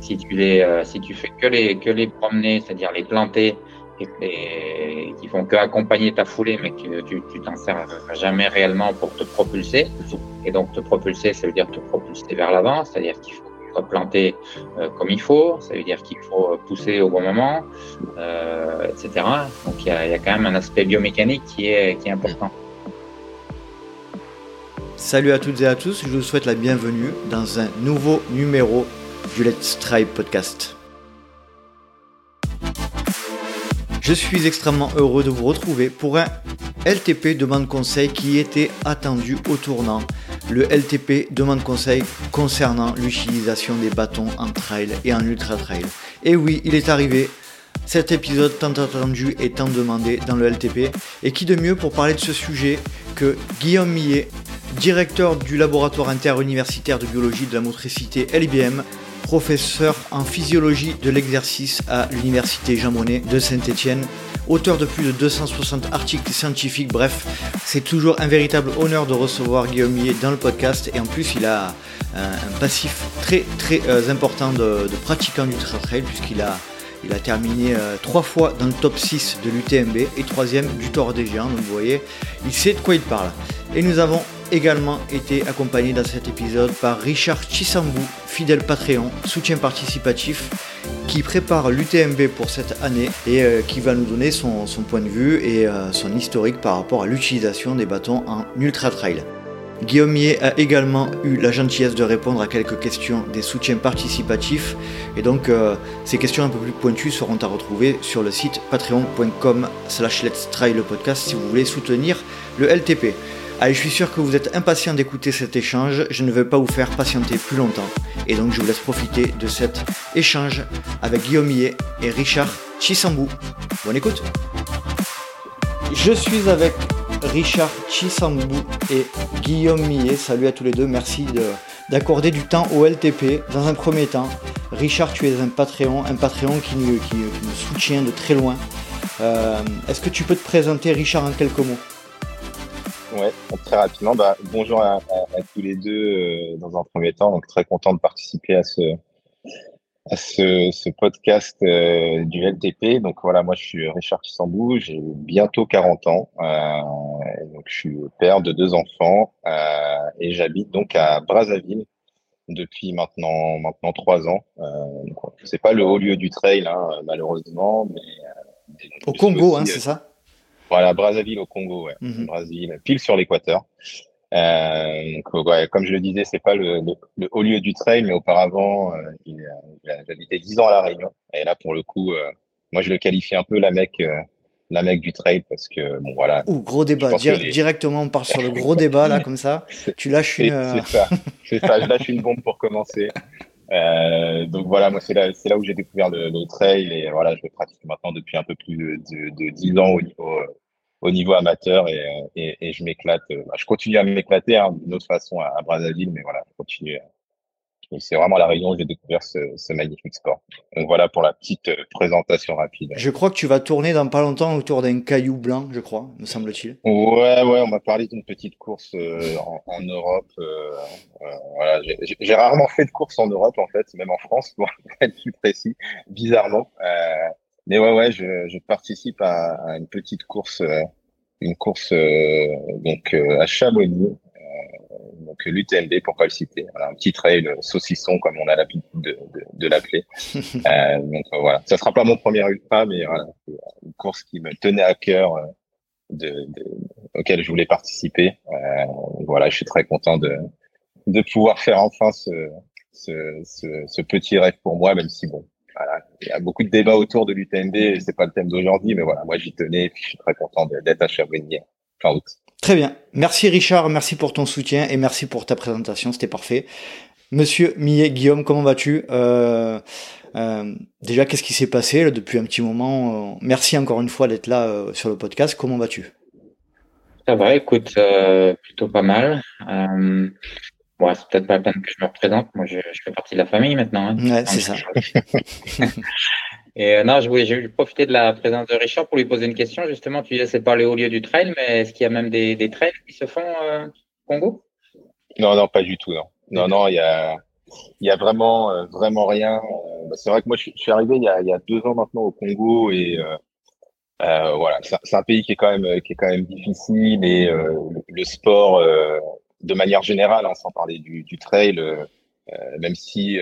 Si tu les, euh, si tu fais que les, que les promener, c'est-à-dire les planter, et, qui font que accompagner ta foulée, mais que tu, tu t'en sers jamais réellement pour te propulser. Et donc te propulser, ça veut dire te propulser vers l'avant, c'est-à-dire qu'il faut planter euh, comme il faut, ça veut dire qu'il faut pousser au bon moment, euh, etc. Donc il y a, y a, quand même un aspect biomécanique qui est, qui est important. Salut à toutes et à tous, je vous souhaite la bienvenue dans un nouveau numéro du Let's podcast. Je suis extrêmement heureux de vous retrouver pour un LTP demande conseil qui était attendu au tournant. Le LTP demande conseil concernant l'utilisation des bâtons en trail et en ultra trail. Et oui, il est arrivé. Cet épisode tant attendu et tant demandé dans le LTP. Et qui de mieux pour parler de ce sujet que Guillaume Millet, directeur du laboratoire interuniversitaire de biologie de la motricité LIBM, professeur en physiologie de l'exercice à l'université Jean Monnet de Saint-Étienne, auteur de plus de 260 articles scientifiques, bref, c'est toujours un véritable honneur de recevoir Guillaume Millet dans le podcast. Et en plus il a un, passif très très euh, important de, de pratiquant du trail puisqu'il a il a terminé euh, trois fois dans le top 6 de l'UTMB et troisième du Tour des Géants. Donc vous voyez, il sait de quoi il parle. Et nous avons également été accompagné dans cet épisode par Richard Chisambou, fidèle Patreon, soutien participatif, qui prépare l'UTMB pour cette année et euh, qui va nous donner son, point de vue et euh, son historique par rapport à l'utilisation des bâtons en ultra trail. Guillaume Millet a également eu la gentillesse de répondre à quelques questions des soutiens participatifs et donc euh, ces questions un peu plus pointues seront à retrouver sur le site patreon.com slash let's try le podcast si vous voulez soutenir le LTP. Allez, je suis sûr que vous êtes impatient d'écouter cet échange. Je ne vais pas vous faire patienter plus longtemps. Et donc, je vous laisse profiter de cet échange avec Guillaume Millet et Richard Chisambou. Bonne écoute. Je suis avec Richard Chisambou et Guillaume Millet. Salut à tous les deux. Merci d'accorder du temps au LTP. Dans un premier temps, Richard, tu es un Patreon, un Patreon qui nous, soutient de très loin. Euh, est-ce que tu peux te présenter, Richard, en quelques mots? Ouais, très rapidement. Bah, bonjour à, tous les deux euh, dans un premier temps. Donc très content de participer à ce à ce, podcast euh, du LTP. Donc voilà, moi je suis Richard Kissambou, j'ai bientôt 40 ans. Euh, donc je suis père de deux enfants et j'habite donc à Brazzaville depuis maintenant maintenant trois ans. c'est pas le haut lieu du trail hein, malheureusement, mais au Congo, hein, c'est ça? Voilà, Brazzaville au Congo, ouais. Brazzaville, pile sur l'équateur. Euh, comme je le disais, c'est pas le, le, haut lieu du trail, mais auparavant, euh, j'habitais 10 ans à La Réunion. Et là, pour le coup, euh, moi, je le qualifie un peu la mec, euh, la mec du trail parce que, bon, voilà. Ouh, gros débat. Directement, on part sur le gros débat, là, comme ça. Tu lâches une. C'est ça. C'est ça. Je lâche une bombe pour commencer. Euh, donc voilà, moi c'est là, c'est là où j'ai découvert le, le, trail et voilà, je le pratique maintenant depuis un peu plus de, de, 10 ans au niveau, au niveau amateur et, et, et je m'éclate. Bah, je continue à m'éclater hein, d'une autre façon à, à, Brazzaville, mais voilà, je continue. Et c'est vraiment la Réunion où j'ai découvert ce, ce, magnifique sport. Donc voilà pour la petite présentation rapide. Je crois que tu vas tourner dans pas longtemps autour d'un caillou blanc, je crois, me semble-t-il. Ouais, ouais, on m'a parlé d'une petite course euh, en, en, Europe. Euh, euh voilà, j'ai rarement fait de course en Europe en fait, même en France pour être plus précis, bizarrement. Euh, mais ouais, ouais, je, je participe à, à, une petite course, euh, une course donc à Chamonix donc l'UTMB pour pas le citer. Voilà, un petit trail saucisson comme on a l'habitude de, de, de l'appeler. euh, donc voilà, ça sera pas mon premier ultra, mais voilà, une course qui me tenait à cœur, euh, de, de, auquel je voulais participer. Euh, voilà, je suis très content de de pouvoir faire enfin ce ce, ce, ce petit rêve pour moi, même si bon, voilà, il y a beaucoup de débats autour de l'UTMB, c'est pas le thème d'aujourd'hui, mais voilà, moi j'y tenais, et puis je suis très content d'être à Chabouigny fin août. Très bien. Merci Richard, merci pour ton soutien et merci pour ta présentation, c'était parfait. Monsieur Millet, Guillaume, comment vas-tu? Euh, euh, Déjà, qu'est-ce qui s'est passé là, depuis un petit moment? Euh, Merci encore une fois d'être là euh, sur le podcast. Comment vas-tu? Ça va, écoute, euh, plutôt pas mal. Euh, bon, c'est peut-être pas la peine que je me représente. Moi, je, je fais partie de la famille maintenant. Hein, ouais, c'est ça. Et euh, non, je voulais, j'ai profiter de la présence de Richard pour lui poser une question. Justement, tu disais c'est pas le haut lieu du trail, mais est-ce qu'il y a même des, des trails qui se font euh, au Congo? Non, non, pas du tout. Non, non, non, il y a, il y a vraiment, euh, vraiment rien. bah, c'est vrai que moi, je, suis arrivé il y, a, il y, a, deux ans maintenant au Congo et euh, euh, voilà, c'est un pays qui est quand même qui est quand même difficile et euh, le, sport de manière générale, hein, sans parler du, du trail, même si,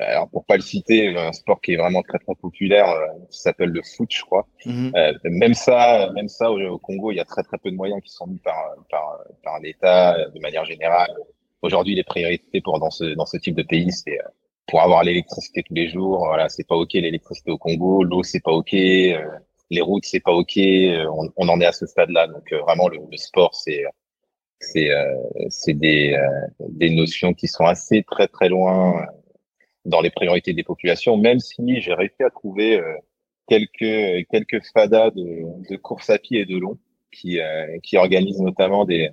alors pour pas le citer, un sport qui est vraiment très très populaire, qui s'appelle le foot, je crois. Mhm. même ça, même ça au, Congo, il y a très très peu de moyens qui sont mis par par, par l'État de manière générale. Aujourd'hui, les priorités pour dans ce dans ce type de pays, c'est pour avoir l'électricité tous les jours. Voilà, c'est pas ok l'électricité au Congo, l'eau c'est pas ok, euh, les routes c'est pas ok. Euh, on, on, en est à ce stade-là. Donc euh, vraiment le, le sport c'est c'est c'est des des notions qui sont assez très très loin dans les priorités des populations. Même si j'ai réussi à trouver quelques quelques fadas de, de course à pied et de long qui qui organisent notamment des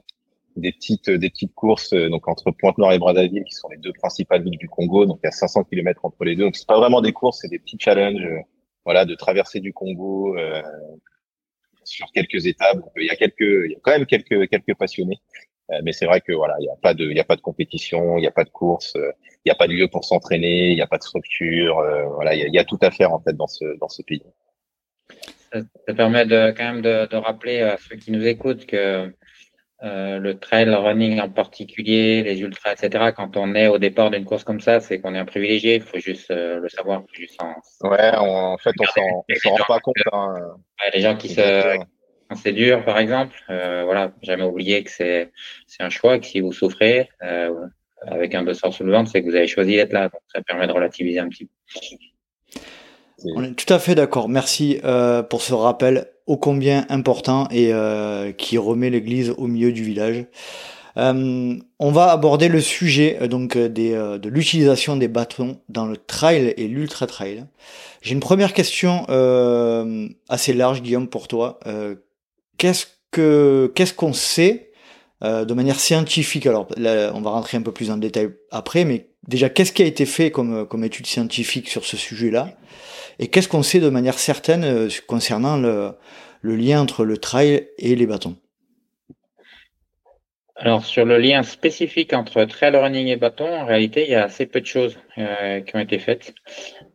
des petites des petites courses euh, donc entre Pointe-Noire et Brazzaville qui sont les deux principales villes du Congo donc il y a 500 km entre les deux donc c'est pas vraiment des courses c'est des petits challenges euh, voilà de traverser du Congo euh, sur quelques étapes. Il y a quelques il y a quand même quelques quelques passionnés. Mais c'est vrai que voilà il y a pas de il y a pas de compétition il y a pas de course il y a pas de lieu pour s'entraîner il y a pas de structure voilà il y a, il y a tout à faire en fait dans ce dans ce pays. Ça, permet de quand même de, de rappeler à ceux qui nous écoutent que euh, le trail running en particulier, les ultras, etc. Quand on est au départ d'une course comme ça, c'est qu'on est un privilégié. Il faut juste euh, le savoir. Juste en... Ouais, en fait, on s'en rend pas compte. Hein. Ouais, les gens qui se c'est dur, par exemple, euh, voilà, jamais oublier que c'est c'est un choix. Que si vous souffrez euh, avec un dossard sous le ventre, c'est que vous avez choisi d'être là. Donc ça permet de relativiser un petit peu. On est tout à fait d'accord. Merci euh, pour ce rappel ô combien important et euh, qui remet l'église au milieu du village. Euh, on va aborder le sujet donc de l'utilisation des bâtons dans le trail et l'ultra trail. J'ai une première question assez large, Guillaume, pour toi. qu'est-ce que qu'est-ce qu'on sait de manière scientifique? Alors, on va rentrer un peu plus en détail après, mais déjà, qu'est-ce qui a été fait comme étude scientifique sur ce sujet-là? Et qu'est-ce qu'on sait de manière certaine euh, concernant le, lien entre le trail et les bâtons? Alors sur le lien spécifique entre trail running et bâton, en réalité, il y a assez peu de choses euh, qui ont été faites.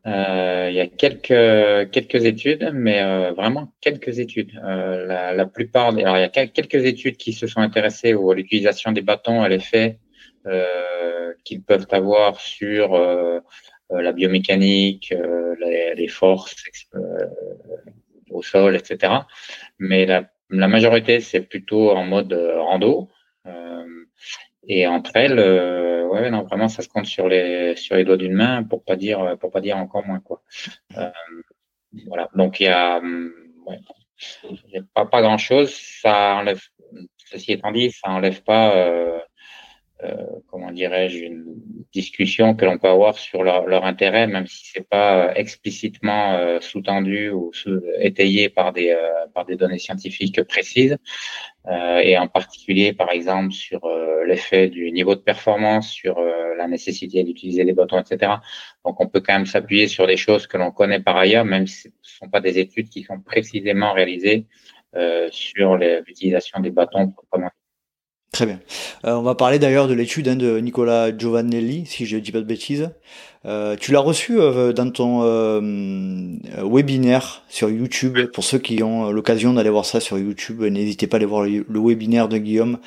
Euh, il y a quelques quelques études, mais vraiment quelques études. la, plupart, alors il y a quelques études qui se sont intéressées à l'utilisation des bâtons, à l'effet qu'ils peuvent avoir sur la biomécanique, euh, les, forces euh, au sol, etc. Mais la, la majorité, c'est plutôt en mode rando. et entre elles, ouais, non, vraiment, ça se compte sur les sur les doigts d'une main, pour pas dire pour pas dire encore moins quoi. voilà. Donc il y a, ouais, y a pas pas grand chose. Ça enlève, ceci étant dit, ça enlève pas euh, comment dirais-je, une discussion que l'on peut avoir sur leur, intérêt, même si c'est pas euh, explicitement euh, sous-tendu ou étayé par des données scientifiques précises, et en particulier, par exemple, sur l'effet du niveau de performance, sur la nécessité d'utiliser des bâtons, etc. Donc, on peut quand même s'appuyer sur des choses que l'on connaît par ailleurs, même si ce ne sont pas des études qui sont précisément réalisées sur l'utilisation des bâtons Très bien. Euh, on va parler d'ailleurs de l'étude hein, de Nicolas Giovannelli, si je ne dis pas de bêtises. Euh, tu l'as reçu euh, dans ton webinaire sur YouTube. Pour ceux qui ont l'occasion d'aller voir ça sur YouTube, n'hésitez pas à aller voir le, webinaire de Guillaume.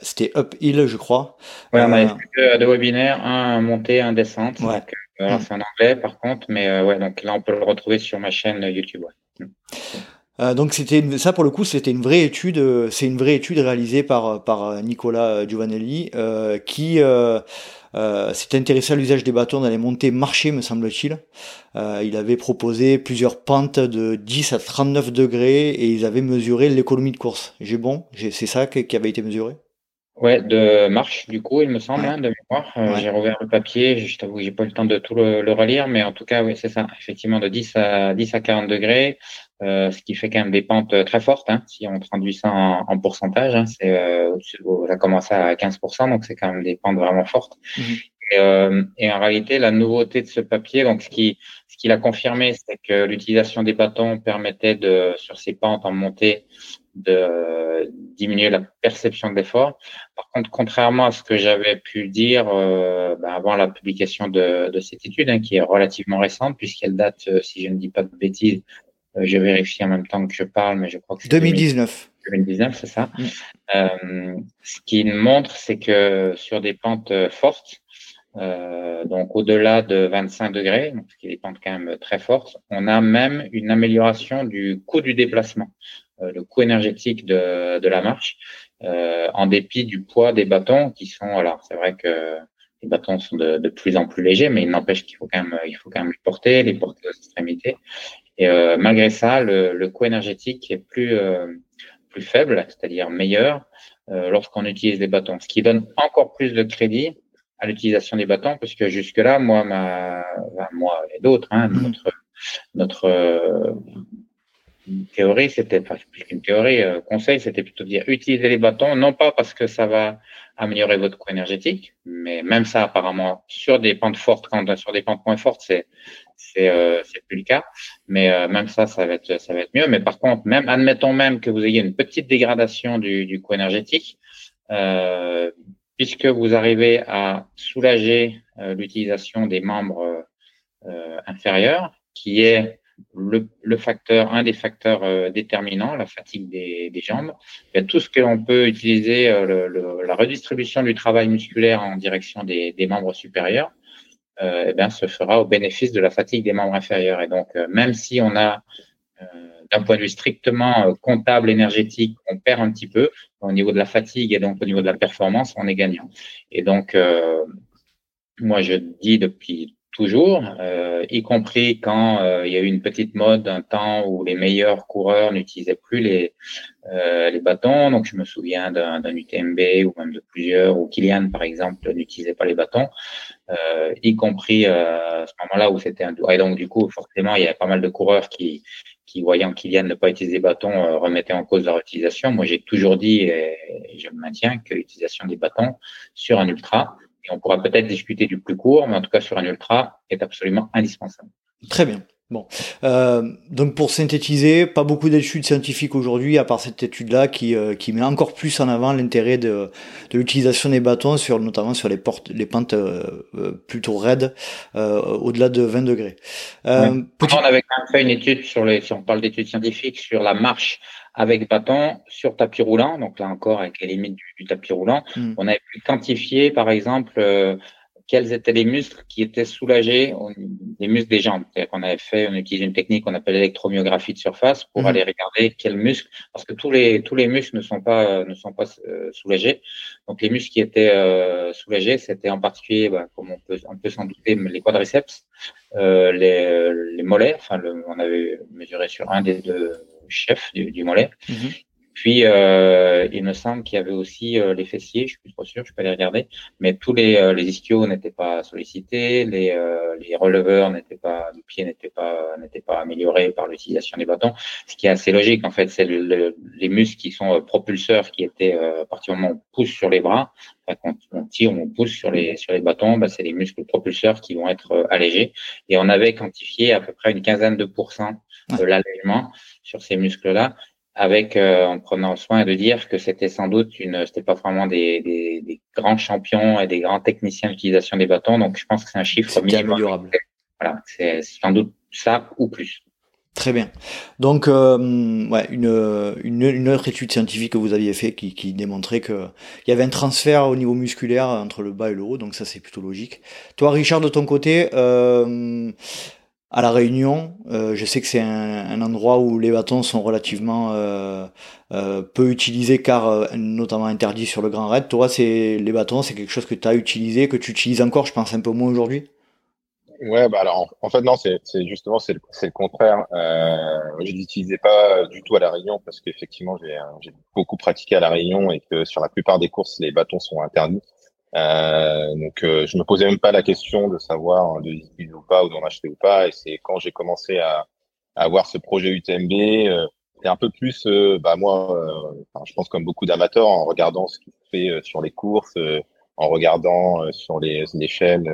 C'était Uphill, je crois. Ouais, on a fait deux webinaires, un montée, un descente. Ouais. C'est en anglais par contre, mais ouais, donc là on peut le retrouver sur ma chaîne YouTube. Euh, donc c'était ça pour le coup c'était une vraie étude euh, c'est une vraie étude réalisée par par Nicolas Giovanelli euh, qui s'est intéressé à l'usage des bâtons dans les montées marchées me semble-t-il. Il avait proposé plusieurs pentes de 10 à 39 degrés et ils avaient mesuré l'économie de course. J'ai bon c'est ça qui avait été mesuré? Ouais, de marche, du coup, il me semble, hein, de mémoire. J'ai rouvert le papier, je t'avoue que j'ai pas eu le temps de tout le, le relire, mais en tout cas, oui, c'est ça. Effectivement, de 10 à 10 à 40 degrés, euh, ce qui fait quand même des pentes euh, très fortes. Hein, si on traduit ça en, en pourcentage, hein, c'est euh, ça commence à 15%, donc c'est quand même des pentes vraiment fortes. Mhm. Et, euh, et, en réalité, la nouveauté de ce papier, donc ce qui ce qu'il a confirmé, c'est que l'utilisation des bâtons permettait de sur ces pentes en montée de diminuer la perception de l'effort. Par contre, contrairement à ce que j'avais pu dire euh, ben, avant la publication de, de cette étude, hein, qui est relativement récente, puisqu'elle date, euh, si je ne dis pas de bêtises, euh, je vérifie en même temps que je parle, mais je crois que c'est 2019. 2019, c'est ça. Ce qui montre, c'est que sur des pentes fortes, donc au-delà de 25 degrés, donc ce qui est des pentes quand même très fortes, on a même une amélioration du coût du déplacement. Euh, le coût énergétique de, de la marche, euh, en dépit du poids des bâtons qui sont, alors c'est vrai que les bâtons sont de, de plus en plus légers, mais il n'empêche qu'il faut quand même, il faut quand même les porter, les porter aux extrémités. Et euh, malgré ça, le, le, coût énergétique est plus plus faible, c'est-à-dire meilleur, lorsqu'on utilise les bâtons, ce qui donne encore plus de crédit à l'utilisation des bâtons, parce que jusque-là, moi, ma, moi et d'autres, hein, mmh. notre, notre théorie, c'était pas plus qu'une théorie, euh, conseil, c'était plutôt de dire utiliser les bâtons, non pas parce que ça va améliorer votre coût énergétique, mais même ça, apparemment, sur des pentes fortes, quand sur des pentes moins fortes, c'est c'est euh, plus le cas, mais euh, même ça, ça va être ça va être mieux. Mais par contre, même admettons même que vous ayez une petite dégradation du, du coût énergétique, euh, puisque vous arrivez à soulager l'utilisation des membres inférieurs, qui est le, le, facteur, un des facteurs euh, déterminants, la fatigue des, des jambes. Il tout ce que l'on peut utiliser, euh, le, le, la redistribution du travail musculaire en direction des, des membres supérieurs, euh, eh bien, se fera au bénéfice de la fatigue des membres inférieurs. Et donc, euh, même si on a, d'un point de vue strictement comptable, énergétique, on perd un petit peu au niveau de la fatigue et donc au niveau de la performance, on est gagnant. Et donc, moi, je dis depuis toujours, euh, y compris quand euh, il y a eu une petite mode, un temps où les meilleurs coureurs n'utilisaient plus les, euh, les bâtons. Donc, je me souviens d'un UTMB ou même de plusieurs, où Kylian, par exemple, n'utilisait pas les bâtons, y compris à ce moment-là où c'était un... Et donc, du coup, forcément, il y avait pas mal de coureurs qui, qui voyant Kylian ne pas utiliser les bâtons, remettaient en cause leur utilisation. Moi, j'ai toujours dit, et je maintiens, que l'utilisation des bâtons sur un ultra, et on pourra peut-être discuter du plus court, mais en tout cas sur un ultra, est absolument indispensable. Très bien. Bon, euh, donc pour synthétiser, pas beaucoup d'études scientifiques aujourd'hui, à part cette étude-là qui, euh, qui met encore plus en avant l'intérêt de, de l'utilisation des bâtons, sur, notamment sur les, portes, les pentes euh, euh plutôt raides, euh, au-delà de 20 degrés. Euh, On avait quand même fait une étude sur les, si on parle d'études scientifiques, sur la marche avec bâton sur tapis roulant. Donc là encore, avec les limites du, tapis roulant, hmm. on avait pu quantifier, par exemple, euh, quels étaient les muscles qui étaient soulagés, les muscles des jambes. C'est-à-dire qu'on avait fait, on utilisait une technique qu'on appelle l'électromyographie de surface pour hmm. aller regarder quels muscles, parce que tous les tous les muscles ne sont pas ne sont pas euh, soulagés. Donc les muscles qui étaient euh, soulagés, c'était en particulier, bah, comme on peut on peut s'en douter, les quadriceps, euh, les, les mollets. Enfin, le, on avait mesuré sur un des deux chef du, du mollet. Mhm. Puis, euh, il me semble qu'il y avait aussi euh, les fessiers, je suis plus trop sûr, je peux les regarder, mais tous les, euh, les ischios n'étaient pas sollicités, les, euh, les releveurs n'étaient pas, du pied n'étaient pas, n'étaient pas améliorés par l'utilisation des bâtons, ce qui est assez logique en fait, c'est le, les muscles qui sont propulseurs qui étaient, à partir du moment où on pousse sur les bras, quand on tire, on pousse sur les, sur les bâtons, bah, c'est les muscles propulseurs qui vont être allégés, et on avait quantifié à peu près une quinzaine de pourcents de l'allègement sur ces muscles-là, avec euh, en prenant soin de dire que c'était sans doute une, c'était pas vraiment des, des, des, grands champions et des grands techniciens d'utilisation des bâtons, donc je pense que c'est un chiffre minimum. Voilà, c'est sans doute ça ou plus. Très bien. Donc, euh, ouais, une, une, une, autre étude scientifique que vous aviez fait qui, qui démontrait qu'il y avait un transfert au niveau musculaire entre le bas et le haut, donc ça c'est plutôt logique. Toi, Richard, de ton côté, euh, à la Réunion. Euh, je sais que c'est un, endroit où les bâtons sont relativement euh, euh, peu utilisés car notamment interdits sur le Grand Raid. Toi, c'est les bâtons, c'est quelque chose que tu as utilisé, que tu utilises encore, je pense un peu moins aujourd'hui? Ouais, bah alors en, fait non, c'est justement c'est le, contraire. Je l'utilisais pas du tout à la Réunion parce qu'effectivement j'ai beaucoup pratiqué à la Réunion et que sur la plupart des courses les bâtons sont interdits. Euh, donc euh, je me posais même pas la question de savoir de l'utiliser ou pas ou d'en acheter ou pas. Et c'est quand j'ai commencé à, à avoir ce projet UTMB, euh, c'est un peu plus, euh, bah moi, euh, je pense comme beaucoup d'amateurs, en regardant ce qui se fait sur les courses, en regardant sur les, les chaînes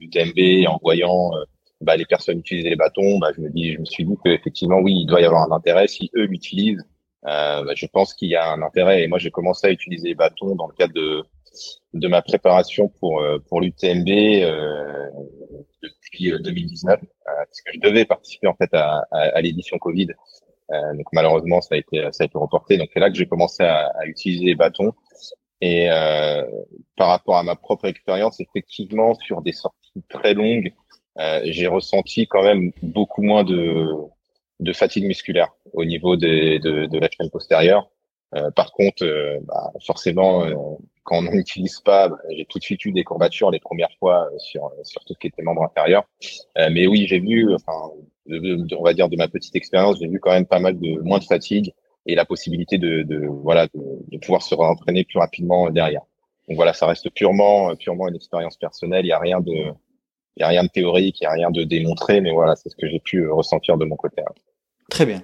UTMB, en voyant bah, les personnes utiliser les bâtons, bah, je me dis, je me suis dit qu'effectivement oui, il doit y avoir un intérêt si eux l'utilisent bah, je pense qu'il y a un intérêt. Et moi, j'ai commencé à utiliser les bâtons dans le cadre de, de ma préparation pour, pour l'UTMB depuis 2019, parce que je devais participer en fait à, à, à l'édition Covid. donc malheureusement, ça a été ça a été reporté. Donc c'est là que j'ai commencé à, à, utiliser les bâtons. Et par rapport à ma propre expérience, effectivement, sur des sorties très longues, euh, j'ai ressenti quand même beaucoup moins de, de fatigue musculaire au niveau des, de, de la chaîne postérieure. Euh, par contre, euh, bah, forcément, euh, quand on n'utilise pas, bah, j'ai tout de suite eu des courbatures les premières fois sur, sur tout ce qui était membre inférieur. mais oui, j'ai vu, enfin, on va dire de ma petite expérience, j'ai vu quand même pas mal de moins de fatigue et la possibilité de, de voilà de, pouvoir se entraîner plus rapidement derrière. Donc voilà, ça reste purement purement une expérience personnelle. Il y a rien de il y a rien de théorique, il y a rien de démontré, mais voilà, c'est ce que j'ai pu ressentir de mon côté. Hein. Très bien.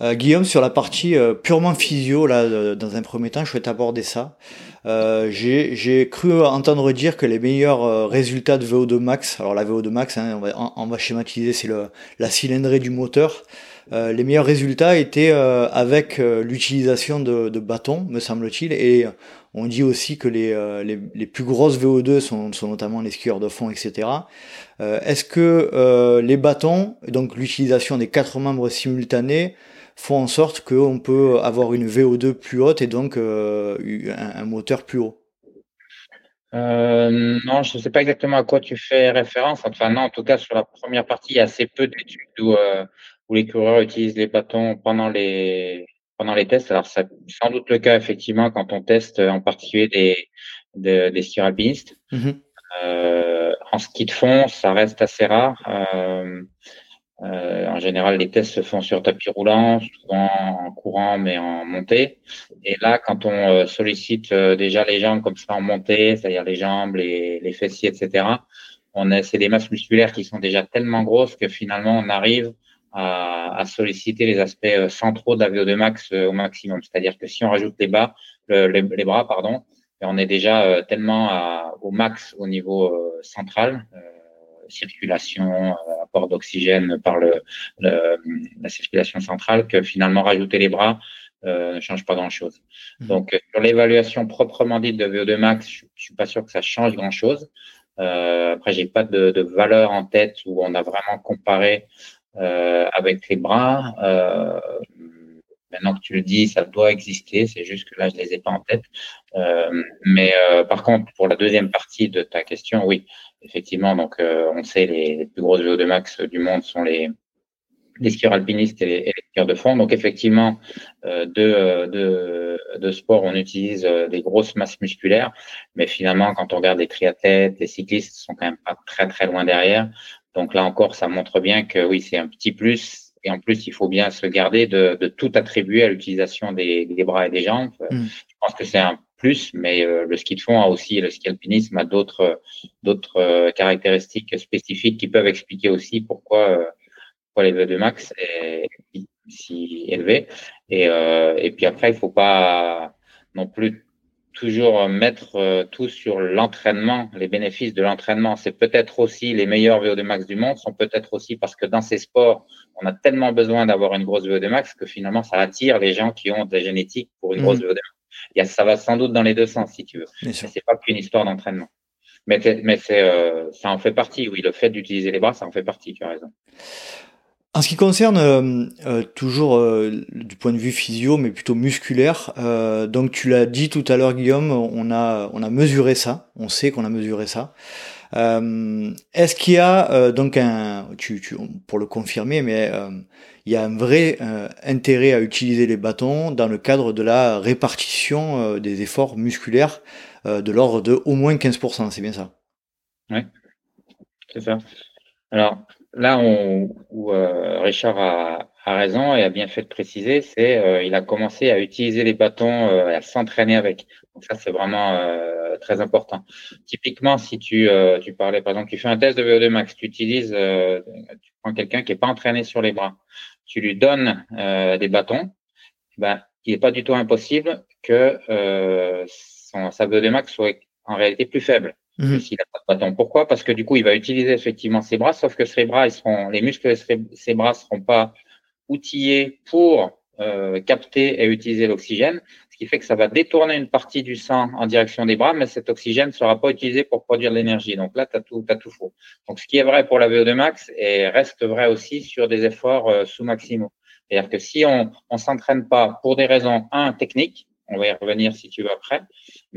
Euh, Guillaume, sur la partie euh, purement physio, là, dans un premier temps, je souhaite aborder ça. Euh, j'ai cru entendre dire que les meilleurs euh, résultats de VO2 max, alors la VO2 max, hein, on, va, on, va, schématiser, c'est la cylindrée du moteur. Euh, les meilleurs résultats étaient avec l'utilisation de, de bâtons, me semble-t-il, et on dit aussi que les, les, les plus grosses VO2 sont, sont, notamment les skieurs de fond, etc. Est-ce que les bâtons, donc l'utilisation des quatre membres simultanés, font en sorte qu'on peut avoir une VO2 plus haute et donc euh, un, moteur plus haut euh, non, je ne sais pas exactement à quoi tu fais référence. Enfin, non, en tout cas, sur la première partie, il y a assez peu d'études où, euh, où les coureurs utilisent les bâtons pendant les, pendant les tests. Alors, c'est sans doute le cas, effectivement, quand on teste en particulier des, des, des skieurs alpinistes. Euh, en ski de fond, ça reste assez rare. Euh, euh, en général, les tests se font sur tapis roulant, souvent en courant, mais en montée. Et là, quand on euh, sollicite euh, déjà les jambes comme ça en montée, c'est-à-dire les jambes, les, les fessiers, etc., on a, c'est des masses musculaires qui sont déjà tellement grosses que finalement, on arrive à, à solliciter les aspects centraux de la VO2 max au maximum. C'est-à-dire que si on rajoute les bas, les, les, bras, pardon, on est déjà tellement à, au max au niveau central circulation, euh, apport d'oxygène par le, la circulation centrale, que finalement rajouter les bras euh, ne change pas grand-chose. Mmh. Donc sur l'évaluation proprement dite de VO2 max, je, je suis pas sûr que ça change grand-chose. Euh, après, j'ai pas de, de, valeur en tête où on a vraiment comparé euh, avec les bras. Euh, maintenant que tu le dis, ça doit exister. C'est juste que là, je les ai pas en tête. Euh, mais euh, par contre, pour la deuxième partie de ta question, oui, effectivement, donc euh, on sait les, les, plus grosses VO2 max du monde sont les, les skieurs alpinistes et les, skieurs de fond. Donc effectivement, euh, de, euh, de, de, sport, on utilise euh, des grosses masses musculaires, mais finalement, quand on regarde les triathlètes, les cyclistes sont quand même pas très très loin derrière. Donc là encore, ça montre bien que oui, c'est un petit plus. Et en plus, il faut bien se garder de, de tout attribuer à l'utilisation des, des, bras et des jambes. Mm. Je pense que c'est un plus, mais euh, le ski de fond a aussi, le ski alpinisme a d'autres d'autres euh, caractéristiques spécifiques qui peuvent expliquer aussi pourquoi, euh, pourquoi les VO2 max est si élevé. Et, et puis après, il faut pas non plus toujours mettre tout sur l'entraînement, les bénéfices de l'entraînement. C'est peut-être aussi les meilleurs VO2 max du monde, sont peut-être aussi parce que dans ces sports, on a tellement besoin d'avoir une grosse VO2 max que finalement, ça attire les gens qui ont des génétiques pour une grosse mmh. VO2 max ça va sans doute dans les deux sens, si tu veux. C'est pas qu'une histoire d'entraînement. Mais, euh, ça en fait partie, oui. Le fait d'utiliser les bras, ça en fait partie, tu as raison. En ce qui concerne euh, euh, toujours du point de vue physio, mais plutôt musculaire, donc tu l'as dit tout à l'heure, Guillaume, on a on a mesuré ça, on sait qu'on a mesuré ça. Est-ce qu'il y a donc un, pour le confirmer, mais il y a un vrai euh, intérêt à utiliser les bâtons dans le cadre de la répartition euh, des efforts musculaires euh, de l'ordre de au moins 15%, c'est bien ça? Oui, c'est ça. Alors là où Richard a, a, raison et a bien fait de préciser, c'est il a commencé à utiliser les bâtons, à s'entraîner avec. Donc ça, c'est vraiment très important. Typiquement, si tu, tu parlais, par exemple, tu fais un test de VO2 max, tu utilises, tu prends quelqu'un qui n'est pas entraîné sur les bras tu lui donnes euh, des bâtons, ben, il n'est pas du tout impossible que euh, son, sa VO2 max soit en réalité plus faible mmh. s'il n'a pas de bâton. Pourquoi? Parce que du coup, il va utiliser effectivement ses bras, sauf que ses bras, ils seront, les muscles de ses, bras seront pas outillés pour euh, capter et utiliser l'oxygène, fait que ça va détourner une partie du sang en direction des bras, mais cet oxygène ne sera pas utilisé pour produire de l'énergie. Donc là, tu as tout faux. Donc ce qui est vrai pour la VO2 max et reste vrai aussi sur des efforts euh, sous-maximaux. C'est-à-dire que si on ne s'entraîne pas pour des raisons, un, techniques, on va y revenir si tu veux après,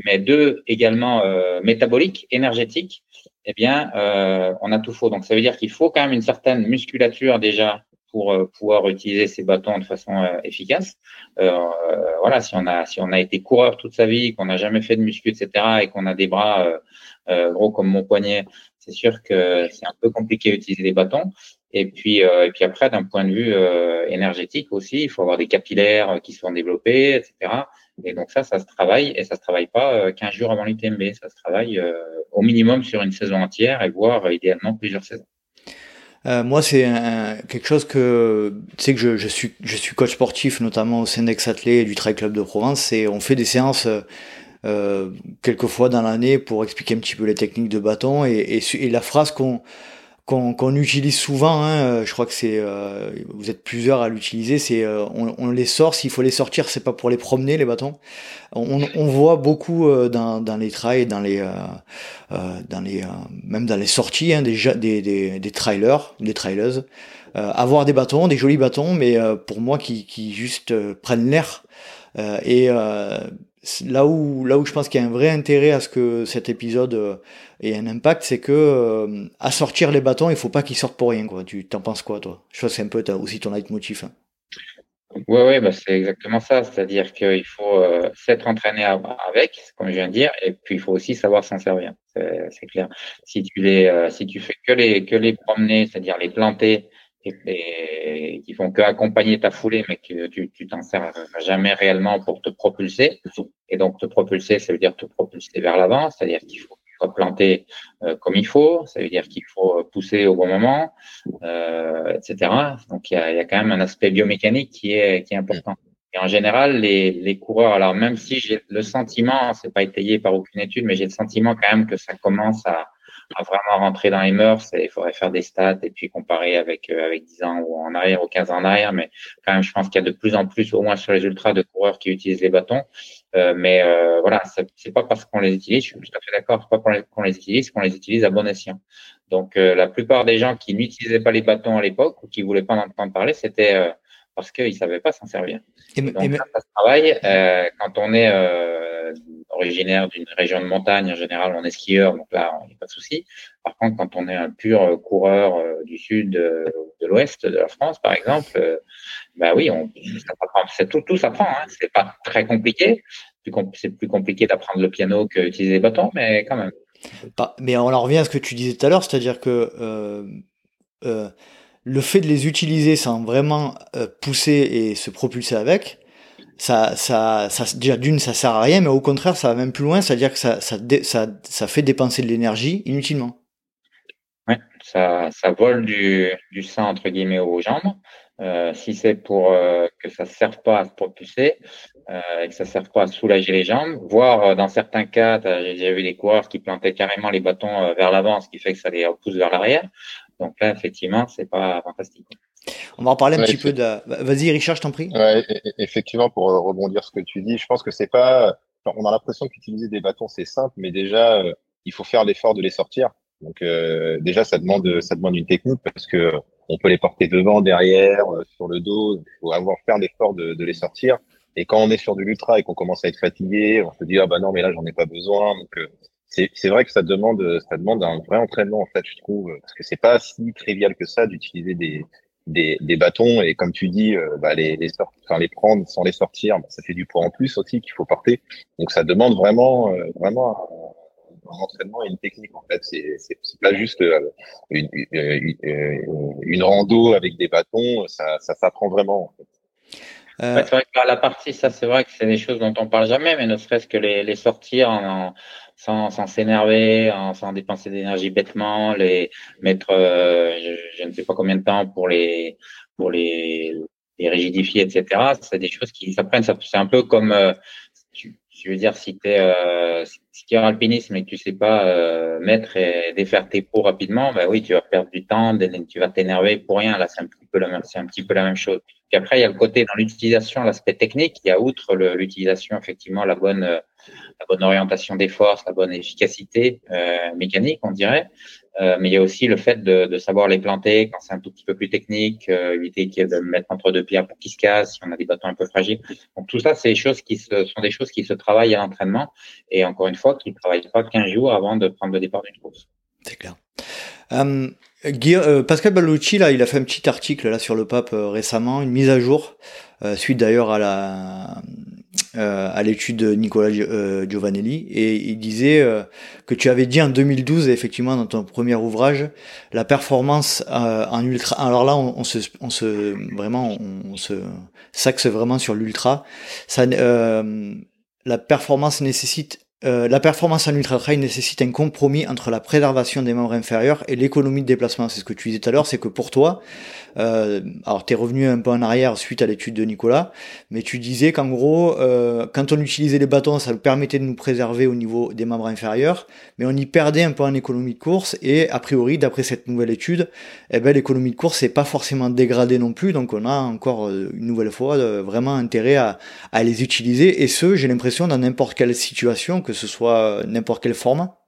mais deux, également euh, métaboliques, énergétiques, eh bien, euh, on a tout faux. Donc, ça veut dire qu'il faut quand même une certaine musculature déjà pour euh, pouvoir utiliser ces bâtons de façon euh, efficace. voilà, si on a si on a été coureur toute sa vie, qu'on n'a jamais fait de muscu, etc., et qu'on a des bras gros comme mon poignet, c'est sûr que c'est un peu compliqué d'utiliser les bâtons. Et puis, et puis après, d'un point de vue énergétique aussi, il faut avoir des capillaires qui sont développés, etc. Et donc ça, ça se travaille et ça se travaille pas 15 jours avant l'UTMB. Ça se travaille au minimum sur une saison entière et voire idéalement plusieurs saisons. Euh, moi, c'est quelque chose que tu sais que je, je, suis je suis coach sportif notamment au sein d'Exathlé et du Trail Club de Provence et on fait des séances euh, quelques fois dans l'année pour expliquer un petit peu les techniques de bâton et, et, et la phrase qu'on qu'on utilise souvent, hein, euh, je crois que c'est, euh, vous êtes plusieurs à l'utiliser, c'est euh, on, on, les sort, s'il faut les sortir, c'est pas pour les promener les bâtons. On, on voit beaucoup dans, dans les trails, dans les, dans les, même dans les sorties, hein, des, des, des, des trailers, des trailers, avoir des bâtons, des jolis bâtons, mais pour moi qui, qui juste prennent l'air. et là où, là où je pense qu'il y a un vrai intérêt à ce que cet épisode euh, ait un impact, c'est que euh, à sortir les bâtons, il faut pas qu'ils sortent pour rien. Quoi. Tu t'en penses quoi, toi? Je pense que c'est un peu aussi ton leitmotiv. Hein. Oui, ouais, bah c'est exactement ça. C'est-à-dire qu'il faut euh, s'être entraîné avec, comme je viens de dire, et puis il faut aussi savoir s'en servir. C'est clair. Si tu les, si tu fais que les que les promener, c'est-à-dire les planter et, qui font que accompagner ta foulée, mais que tu, t'en sers jamais réellement pour te propulser. Et donc te propulser, ça veut dire te propulser vers l'avant, c'est-à-dire qu'il faut planter euh, comme il faut, ça veut dire qu'il faut pousser au bon moment, euh, etc. Donc il y a, y a, quand même un aspect biomécanique qui est, qui est important. Et en général, les, les coureurs, alors même si j'ai le sentiment, c'est pas étayé par aucune étude, mais j'ai le sentiment quand même que ça commence à, à vraiment rentrer dans les mœurs. Il faudrait faire des stats et puis comparer avec euh, avec 10 ans ou en arrière ou 15 ans en arrière. Mais quand même, je pense qu'il y a de plus en plus, au moins sur les ultras, de coureurs qui utilisent les bâtons. Euh, mais euh, voilà, c'est pas parce qu'on les utilise, je suis tout à fait d'accord, c'est pas qu'on les, les, utilise, qu'on les utilise à bon escient. Donc euh, la plupart des gens qui n'utilisaient pas les bâtons à l'époque ou qui voulaient pas en entendre parler, c'était euh, parce qu'ils savaient pas s'en servir. Et, donc, ça se travaille. quand on est originaire d'une région de montagne, en général, on est skieur, donc là, il n'y a pas de souci. Par contre, quand on est un pur coureur euh, du sud, euh, de l'ouest de la France, par exemple, bah oui, on, ça tout, tout s'apprend. Hein. C'est pas très compliqué. C'est plus compliqué d'apprendre le piano que d'utiliser les bâtons, mais quand même. Mais on en revient à ce que tu disais tout à l'heure, c'est-à-dire que euh, le fait de les utiliser sans vraiment pousser et se propulser avec, ça, ça, ça, déjà d'une, ça sert à rien, mais au contraire, ça va même plus loin, c'est-à-dire que ça, ça, ça, ça fait dépenser de l'énergie inutilement. Ouais, ça, ça vole du, du sang entre guillemets aux jambes. Euh, si c'est pour euh, que ça ne serve pas à se propulser euh, et que ça ne serve pas à soulager les jambes, voire dans certains cas, j'ai déjà vu des coureurs qui plantaient carrément les bâtons vers l'avant, ce qui fait que ça les repousse vers l'arrière. Donc là, effectivement, c'est pas fantastique. On va en parler un petit peu de. Vas-y, Richard, je t'en prie. Ouais, effectivement, pour euh, rebondir ce que tu dis, je pense que c'est pas. On a l'impression qu'utiliser des bâtons c'est simple, mais déjà euh, il faut faire l'effort de les sortir. Donc euh, déjà ça demande ça demande une technique parce que on peut les porter devant, derrière, sur le dos. Il faut avoir faire l'effort de, de, les sortir. Et quand on est sur de l'ultra et qu'on commence à être fatigué, on se dit ah bah non mais là j'en ai pas besoin. Donc c'est vrai que ça demande ça demande un vrai entraînement en fait je trouve parce que c'est pas si trivial que ça d'utiliser des des, des, bâtons et comme tu dis, euh, bah, les, les, enfin, les prendre sans les sortir, bah, ça fait du poids en plus aussi qu'il faut porter. Donc ça demande vraiment, euh, vraiment un, entraînement et une technique en fait. C'est c'est pas juste euh, une, une, une, rando avec des bâtons, ça, ça s'apprend vraiment. Euh... vrai que la partie, ça c'est vrai que c'est des choses dont on parle jamais, mais ne serait-ce que les, les sortir en, sans sans s'énerver, sans dépenser d'énergie bêtement, les mettre, euh, je, je, ne sais pas combien de temps pour les pour les, les rigidifier, etc. C'est des choses qui s'apprennent. C'est un peu comme euh, Je veux dire, si tu es, euh, si alpinisme et que tu sais pas euh, mettre et défaire tes pots rapidement, ben oui, tu vas perdre du temps, tu vas t'énerver pour rien. Là, c'est un petit peu la même, c'est un petit peu la même chose. Puis après, il y a le côté dans l'utilisation, l'aspect technique. Il y a outre l'utilisation, effectivement, la bonne, la bonne orientation des forces, la bonne efficacité euh, mécanique, on dirait. Euh, mais il y a aussi le fait de, de savoir les planter quand c'est un tout petit peu plus technique, euh, éviter de mettre entre deux pierres pour qu'ils se cassent si on a des bâtons un peu fragiles. Donc tout ça, c'est des choses qui se, sont des choses qui se travaillent à l'entraînement et encore une fois, qui ne travaillent pas 15 jours avant de prendre le départ d'une course. C'est clair. Euh, euh, Pascal Ballucci, là, il a fait un petit article là sur le pape euh, récemment, une mise à jour, suite d'ailleurs à la à l'étude de Nicolas Giovanelli et il disait que tu avais dit en 2012 effectivement dans ton premier ouvrage la performance en ultra alors là on, se on se vraiment on, se s'axe vraiment sur l'ultra la performance nécessite la performance en ultra trail nécessite un compromis entre la préservation des membres inférieurs et l'économie de déplacement. C'est ce que tu disais tout à l'heure, c'est que pour toi, euh, alors tu es revenu un peu en arrière suite à l'étude de Nicolas, mais tu disais qu'en gros, euh, quand on utilisait les bâtons, ça nous permettait de nous préserver au niveau des membres inférieurs, mais on y perdait un peu en économie de course, et a priori, d'après cette nouvelle étude, eh ben, l'économie de course n'est pas forcément dégradée non plus, donc on a encore euh, une nouvelle fois euh, vraiment intérêt à, à les utiliser, et ce, j'ai l'impression, dans n'importe quelle situation, que ce soit n'importe quel format.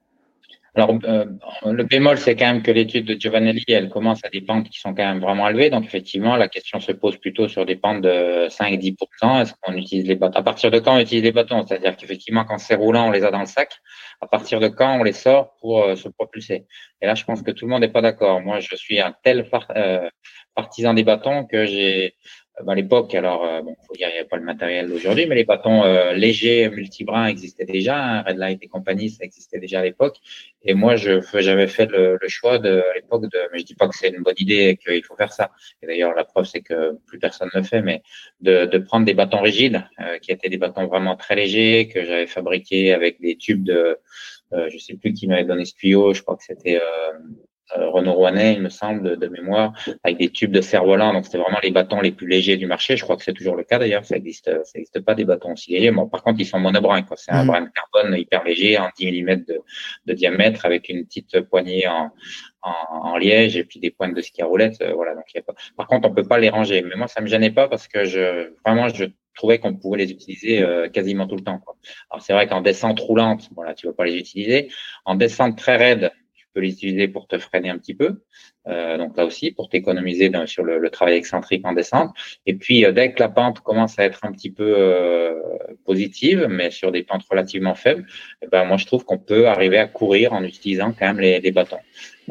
Alors, euh, le bémol, c'est quand même que l'étude de Giovanelli, elle commence à des pentes qui sont quand même vraiment élevées. Donc, effectivement, la question se pose plutôt sur des pentes de 5-10%. Est-ce qu'on utilise les bâtons? À partir de quand on utilise les bâtons? C'est-à-dire qu'effectivement, quand c'est roulant, on les a dans le sac. À partir de quand on les sort pour euh, se propulser? Et là, je pense que tout le monde n'est pas d'accord. Moi, je suis un tel euh, partisan des bâtons que j'ai à l'époque, alors euh, bon, faut dire il n'y avait pas le matériel d'aujourd'hui, mais les bâtons euh, légers multibrins existaient déjà, hein, Red Light et compagnie, ça existait déjà à l'époque. Et moi, je j'avais fait le, choix de à l'époque de, mais je dis pas que c'est une bonne idée et qu'il faut faire ça. Et d'ailleurs, la preuve c'est que plus personne ne le fait, mais de, de prendre des bâtons rigides, euh, qui étaient des bâtons vraiment très légers que j'avais fabriqués avec des tubes de, euh, je sais plus qui m'avait donné ce tuyau, je crois que c'était euh, Renault Rouennais, il me semble, de, mémoire, avec des tubes de cerf-volant. Donc, c'était vraiment les bâtons les plus légers du marché. Je crois que c'est toujours le cas d'ailleurs. Ça existe, ça existe pas des bâtons aussi légers. Bon, par contre, ils sont monobrins. C'est un mmh. brin de carbone hyper léger, en 10 mm de, de, diamètre, avec une petite poignée en, en, en, liège et puis des pointes de ski à roulette. Euh, voilà. Donc, y a pas... Par contre, on peut pas les ranger. Mais moi, ça me gênait pas parce que je, vraiment, je trouvais qu'on pouvait les utiliser euh, quasiment tout le temps. Quoi. Alors, c'est vrai qu'en descente roulante, voilà, tu vas pas les utiliser. En descente très raide, l'utiliser pour te freiner un petit peu. Euh, donc là aussi, pour t'économiser sur le, le, travail excentrique en descente. Et puis, euh, dès que la pente commence à être un petit peu euh, positive, mais sur des pentes relativement faibles, eh ben, moi, je trouve qu'on peut arriver à courir en utilisant quand même les, les bâtons.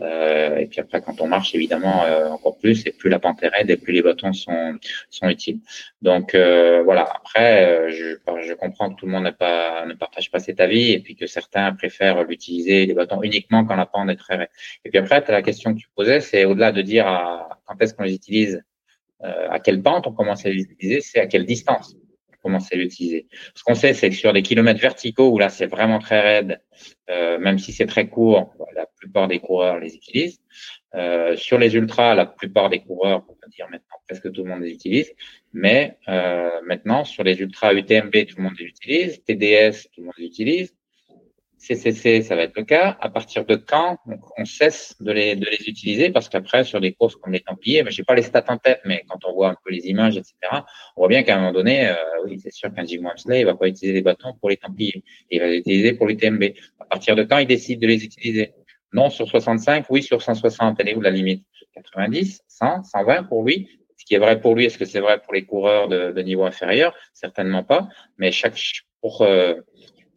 Euh, et puis après, quand on marche, évidemment, euh, encore plus, et plus la pente est raide, et plus les bâtons sont, sont utiles. Donc euh, voilà. Après, je, comprends que tout le monde ne partage pas cet avis, et puis que certains préfèrent l'utiliser les bâtons uniquement quand la pente est très raide. Et puis après, as la question que tu posais, c'est au-delà de dire à, quand est-ce qu'on les utilise, à quelle pente on commence à les utiliser, c'est à quelle distance commencer à l'utiliser. Ce qu'on sait, c'est que sur des kilomètres verticaux où là c'est vraiment très raide, euh, même si c'est très court, la plupart des coureurs les utilisent. Euh, sur les ultras, la plupart des coureurs, on va dire maintenant presque tout le monde les utilise, mais euh, maintenant sur les ultras UTMB, tout le monde les utilise, TDS, tout le monde les utilise. CCC, ça va être le cas. À partir de quand on cesse de les, de les utiliser? Parce qu'après, sur des courses comme les Templiers, mais je n'ai pas les stats en tête, mais quand on voit un peu les images, etc., on voit bien qu'à un moment donné, euh, oui, c'est sûr qu'un Jim Wamsley, il va pas utiliser les bâtons pour les Templiers. Il va les utiliser pour les TMB. À partir de quand il décide de les utiliser? Non sur 65, oui sur 160. Elle est où la limite? 90, 100, 120 pour lui ce qui est vrai pour lui, est-ce que c'est vrai pour les coureurs de, de niveau inférieur? Certainement pas. Mais chaque pour euh,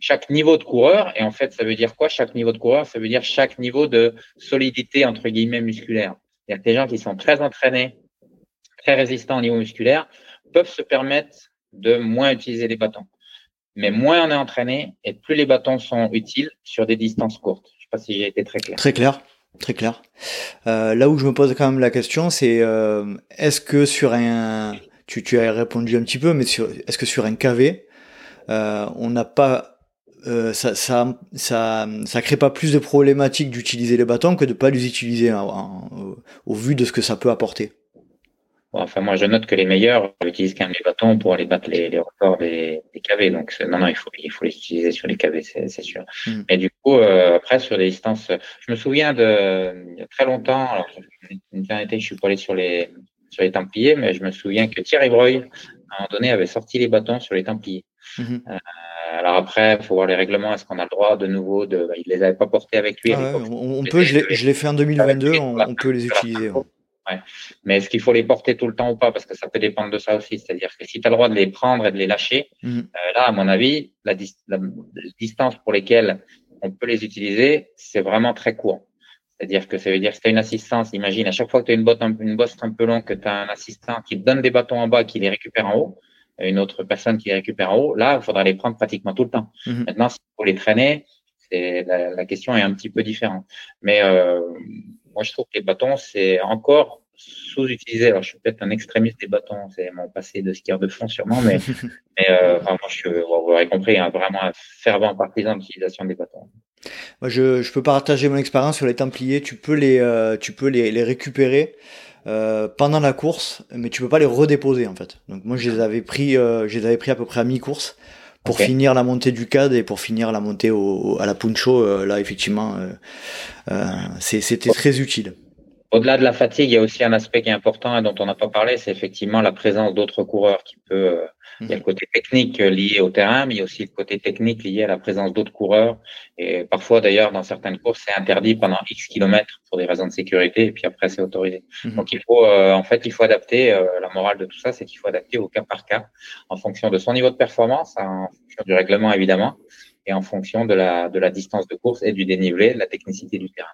chaque niveau de coureur, et en fait, ça veut dire quoi Chaque niveau de coureur, ça veut dire chaque niveau de solidité, entre guillemets, musculaire. Y a des gens qui sont très entraînés, très résistants au niveau musculaire, peuvent se permettre de moins utiliser les bâtons. Mais moins on est entraîné, et plus les bâtons sont utiles sur des distances courtes. Je sais pas si j'ai été très clair. Très clair. Très clair. Euh, là où je me pose quand même la question, c'est euh, est-ce que sur un, tu, tu as répondu un petit peu, mais est-ce que sur un KV, euh, on n'a pas euh, ça, ça, ça, ça crée pas plus de problématiques d'utiliser les bâtons que de pas les utiliser au vu de ce que ça peut apporter. enfin, moi, je note que les meilleurs utilisent quand même les bâtons pour aller battre les, les records des, des KV. Donc, non, non, il faut, il faut les utiliser sur les KV, c'est sûr. Mm. Et du coup, euh, après, sur les distances, je me souviens de, il y a très longtemps, alors, une dernière été, je suis pas allé sur les, sur les Templiers, mais je me souviens que Thierry Breuil, à un moment donné, avait sorti les bâtons sur les Templiers. Mm-hmm. Euh, alors après, il faut voir les règlements. Est-ce qu'on a le droit de nouveau de. Bah, il les avait pas portés avec lui. Ah on, peut, je l'ai fait en 2022, on, peut les utiliser. Mais est-ce qu'il faut les porter tout le temps ou pas? Parce que ça peut dépendre de ça aussi. C'est-à-dire que si tu as le droit de les prendre et de les lâcher, mhm. euh, là, à mon avis, la, distance pour lesquelles on peut les utiliser, c'est vraiment très court. C'est-à-dire que ça veut dire que si tu as une assistance, imagine, à chaque fois que tu as une, botte, une bosse un peu longue, que tu as un assistant qui te donne des bâtons en bas, qui les récupère en haut, une autre personne qui récupère en haut, là, il faudra les prendre pratiquement tout le temps. Mhm. Maintenant, s'il faut les traîner, la, la, question est un petit peu différente. Mais euh, moi, je trouve que les bâtons, c'est encore sous-utilisé. Alors, je suis peut-être un extrémiste des bâtons, c'est mon passé de skieur de fond sûrement, mais, mais euh, vraiment, je, vous aurez compris, hein, vraiment un fervent partisan de l'utilisation des bâtons. Moi, je, je peux partager mon expérience sur les Templiers. Tu peux les, euh, tu peux les, les récupérer. Euh, pendant la course, mais tu peux pas les redéposer en fait. Donc moi je les avais pris, euh, je les avais pris à peu près à mi-course pour finir la montée du CAD et pour finir la montée au, à la Puncho. Euh, là effectivement, c'était très utile. Au-delà de la fatigue, il y a aussi un aspect qui est important et dont on n'a pas parlé, c'est effectivement la présence d'autres coureurs qui peut. Euh, il y a le côté technique lié au terrain, mais il y a aussi le côté technique lié à la présence d'autres coureurs. Et parfois, d'ailleurs, dans certaines courses, c'est interdit pendant X kilomètres pour des raisons de sécurité, et puis après, c'est autorisé. Mhm. Donc, il faut, euh, en fait, il faut adapter. Euh, la morale de tout ça, c'est qu'il faut adapter au cas par cas, en fonction de son niveau de performance, en fonction du règlement évidemment, et en fonction de la de la distance de course et du dénivelé, de la technicité du terrain.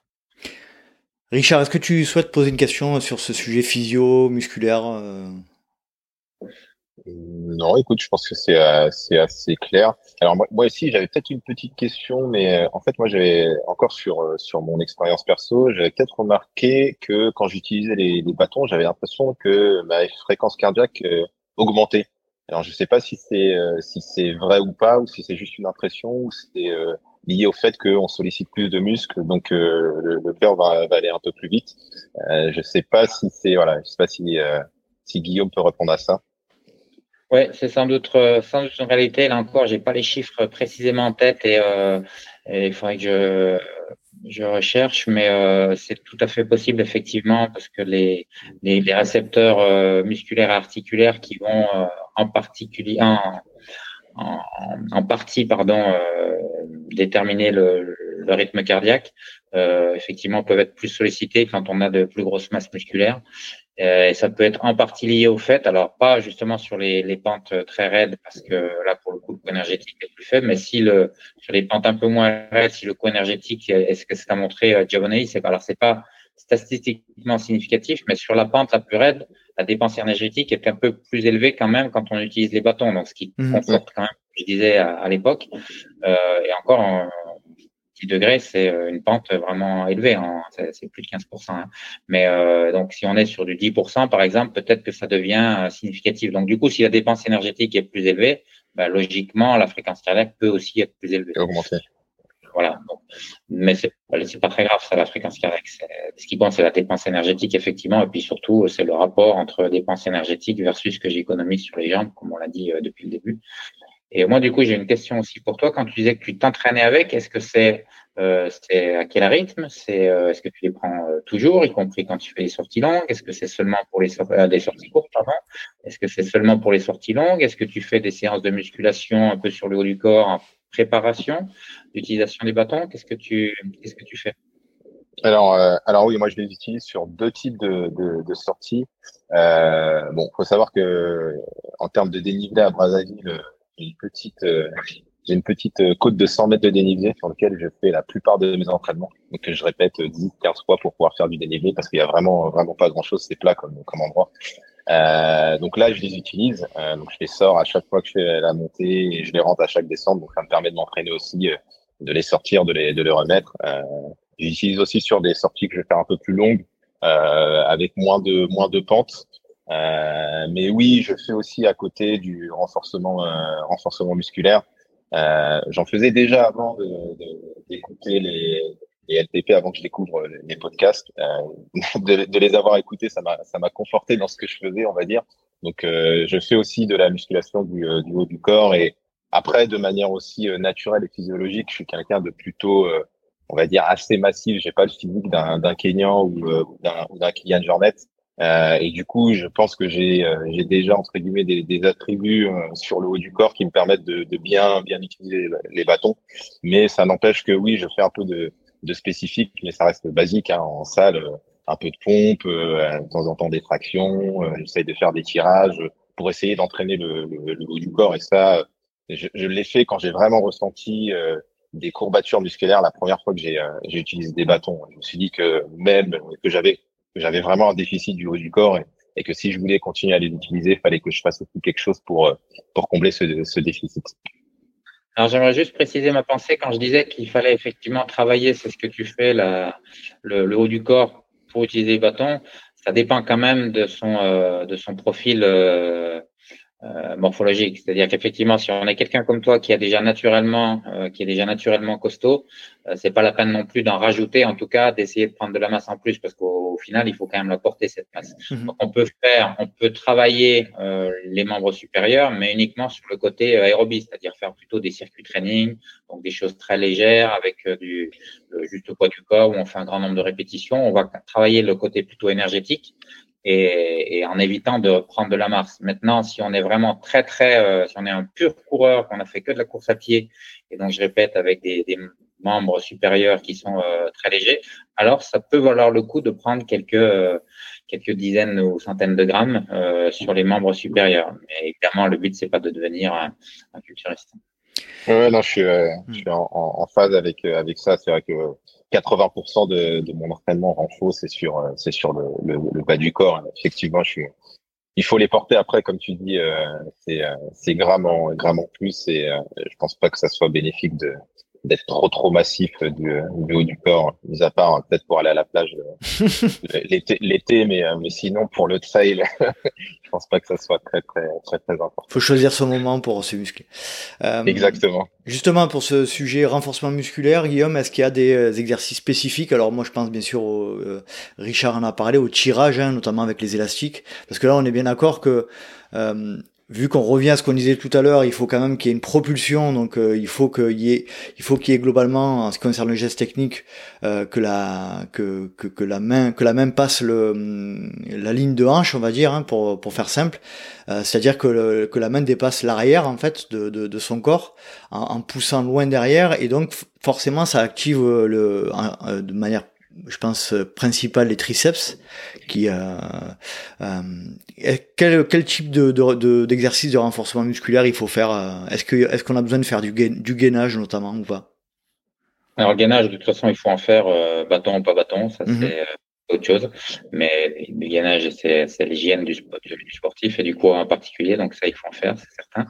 Richard, est-ce que tu souhaites poser une question sur ce sujet physio, musculaire euh Non, écoute, je pense que c'est assez, euh, assez clair. Alors moi, moi aussi, j'avais peut-être une petite question, mais euh, en fait, moi, j'avais encore sur sur mon expérience perso, j'avais peut-être remarqué que quand j'utilisais les, les, bâtons, j'avais l'impression que ma fréquence cardiaque augmentait. Alors je sais pas si c'est si c'est vrai ou pas, ou si c'est juste une impression, ou c'est lié au fait qu'on sollicite plus de muscles, donc euh, le, cœur va, va, aller un peu plus vite. Euh, je sais pas si c'est voilà, je sais pas si euh, si Guillaume peut répondre à ça. Ouais, c'est sans doute euh, sans doute une réalité. Là encore, j'ai pas les chiffres précisément en tête et, et il faudrait que je je recherche, mais c'est tout à fait possible effectivement parce que les les, les récepteurs musculaires et articulaires qui vont en particulier en, en, en, partie pardon euh, déterminer le, le rythme cardiaque, euh, effectivement, peuvent être plus sollicités quand on a de plus grosses masses musculaires. Euh, et ça peut être en partie lié au fait, alors pas justement sur les, les pentes très raides, parce que là, pour le coup, le coût énergétique est plus faible, mais si le, sur les pentes un peu moins raides, si le coût énergétique, est-ce que c'est à montrer euh, Giovanni, c'est, alors c'est pas statistiquement significatif, mais sur la pente la plus raide, la dépense énergétique est un peu plus élevée quand même quand on utilise les bâtons, donc ce qui mmh. quand même, je disais à, à l'époque, euh, et encore, degrés, c'est euh, une pente vraiment élevée, hein. c'est plus de 15%. Hein. Mais euh, donc, si on est sur du 10%, par exemple, peut-être que ça devient euh, significatif. Donc, du coup, si la dépense énergétique est plus élevée, bah, logiquement, la fréquence cardiaque peut aussi être plus élevée. Augmenter. Voilà. Mais c'est pas très grave, ça, la fréquence cardiaque. Ce qui compte, c'est la dépense énergétique, effectivement. Et puis surtout, c'est le rapport entre dépense énergétique versus ce que j'économise sur les jambes, comme on l'a dit depuis le début. Et moi, du coup, j'ai une question aussi pour toi. Quand tu disais que tu t'entraînais avec, est-ce que c'est euh, à quel rythme? Euh, est-ce que tu les prends euh, toujours, y compris quand tu fais des sorties longues? Est-ce que c'est seulement pour les des sorties courtes pardon? Est-ce que c'est seulement pour les sorties longues? Est-ce que tu fais des séances de musculation un peu sur le haut du corps préparation d'utilisation des bâtons? Qu'est-ce que tu qu'est-ce que tu fais? Alors, euh, alors oui, moi je les utilise sur deux types de, de, de sorties. Euh, bon, faut savoir que en termes de dénivelé à Brazzaville, j'ai une petite, euh, j'ai une petite euh, côte de 100 mètres de dénivelé sur lequel je fais la plupart de mes entraînements. Donc je répète 10, 15 fois pour pouvoir faire du dénivelé parce qu'il y a vraiment, vraiment pas grand chose, c'est plat comme, comme endroit. Euh, donc là, je les utilise. Euh, donc je les sors à chaque fois que je fais la montée et je les rentre à chaque descente. Donc ça me permet de m'entraîner aussi, euh, de les sortir, de les, de les remettre. Euh, J'utilise aussi sur des sorties que je vais faire un peu plus longues, euh, avec moins de moins de pentes. Mais oui, je fais aussi à côté du renforcement renforcement musculaire. J'en faisais déjà avant d'écouter les les LTP avant que je découvre les podcasts. De, de, les avoir écoutés, ça m'a conforté dans ce que je faisais, on va dire. Donc, je fais aussi de la musculation du, du haut du corps et après, de manière aussi naturelle et physiologique, je suis quelqu'un de plutôt on va dire assez massif. J'ai pas le physique d'un Kenyan ou, euh, d'un Kylian Jornet. Euh, et du coup, je pense que j'ai euh, déjà entre guillemets des, des attributs euh, sur le haut du corps qui me permettent de, de bien bien utiliser les bâtons. Mais ça n'empêche que oui, je fais un peu de de spécifique, mais ça reste basique hein, en salle. Un peu de pompe, de temps en temps des tractions. J'essaye de faire des tirages pour essayer d'entraîner le, le, haut du corps. Et ça, je, je l'ai fait quand j'ai vraiment ressenti des courbatures musculaires la première fois que euh, j'ai utilisé des bâtons. Je me suis dit que même que j'avais j'avais vraiment un déficit du haut du corps et, que si je voulais continuer à les utiliser, il fallait que je fasse aussi quelque chose pour euh, pour combler ce, ce déficit. Alors j'aimerais juste préciser ma pensée quand je disais qu'il fallait effectivement travailler, c'est ce que tu fais, la, le, le, haut du corps pour utiliser les bâtons. Ça dépend quand même de son euh, de son profil euh, euh, morphologique. C'est-à-dire qu'effectivement, si on est quelqu'un comme toi qui a déjà naturellement, euh, qui est déjà naturellement costaud, euh, c'est pas la peine non plus d'en rajouter, en tout cas d'essayer de prendre de la masse en plus, parce qu'au final, il faut quand même la porter cette masse. Mhm. Donc, on peut faire, on peut travailler euh, les membres supérieurs, mais uniquement sur le côté aérobie, c'est-à-dire faire plutôt des circuits training, donc des choses très légères avec du le juste poids du corps où on fait un grand nombre de répétitions. On va travailler le côté plutôt énergétique et, et, en évitant de prendre de la masse. Maintenant, si on est vraiment très très, euh, si on est un pur coureur, qu'on a fait que de la course à pied, et donc je répète avec des, des membres supérieurs qui sont euh, très légers, alors ça peut valoir le coup de prendre quelques euh, quelques dizaines ou centaines de grammes sur les membres supérieurs. Mais évidemment, le but c'est pas de devenir un, un culturiste. Ouais, non, je suis, je suis en, en, phase avec avec ça. C'est vrai que 80% de, de, mon entraînement renfo, c'est sur, euh, c'est sur le, le, le, bas du corps. Effectivement, je suis, il faut les porter après, comme tu dis, euh, c'est, euh, c'est grammes en, grammes en plus et euh, je pense pas que ça soit bénéfique de, d'être trop trop massif du, du, haut du corps, mis à part peut-être pour aller à la plage l'été, l'été, mais, mais sinon pour le trail, je pense pas que ça soit très très très très important. Faut choisir son moment pour se muscler. Euh, Exactement. Justement pour ce sujet renforcement musculaire, Guillaume, est-ce qu'il y a des euh, exercices spécifiques? Alors moi je pense bien sûr, au, euh, Richard en a parlé, au tirage, hein, notamment avec les élastiques, parce que là on est bien d'accord que euh, vu qu'on revient à ce qu'on disait tout à l'heure, il faut quand même qu'il y ait une propulsion, donc euh, il faut qu'il y ait, il faut qu'il y ait globalement, en ce qui concerne le geste technique, euh, que la que, que, la main que la main passe le hum, la ligne de hanche, on va dire, hein, pour pour faire simple, euh, c'est-à-dire que que la main dépasse l'arrière en fait de, de, de son corps en, en, poussant loin derrière, et donc forcément ça active le de manière je pense, euh, principal les triceps. Qui, euh, euh, quel, quel type de, d'exercice de, renforcement musculaire il faut faire euh, Est-ce que est-ce qu'on a besoin de faire du, gain, du gainage notamment ou pas? Alors gainage, de toute façon, il faut en faire bâton ou pas bâton. Ça mhm. c'est autre chose. Mais le gainage, c'est l'hygiène du, du, sportif et du cours en particulier, donc ça, il faut en faire, c'est certain.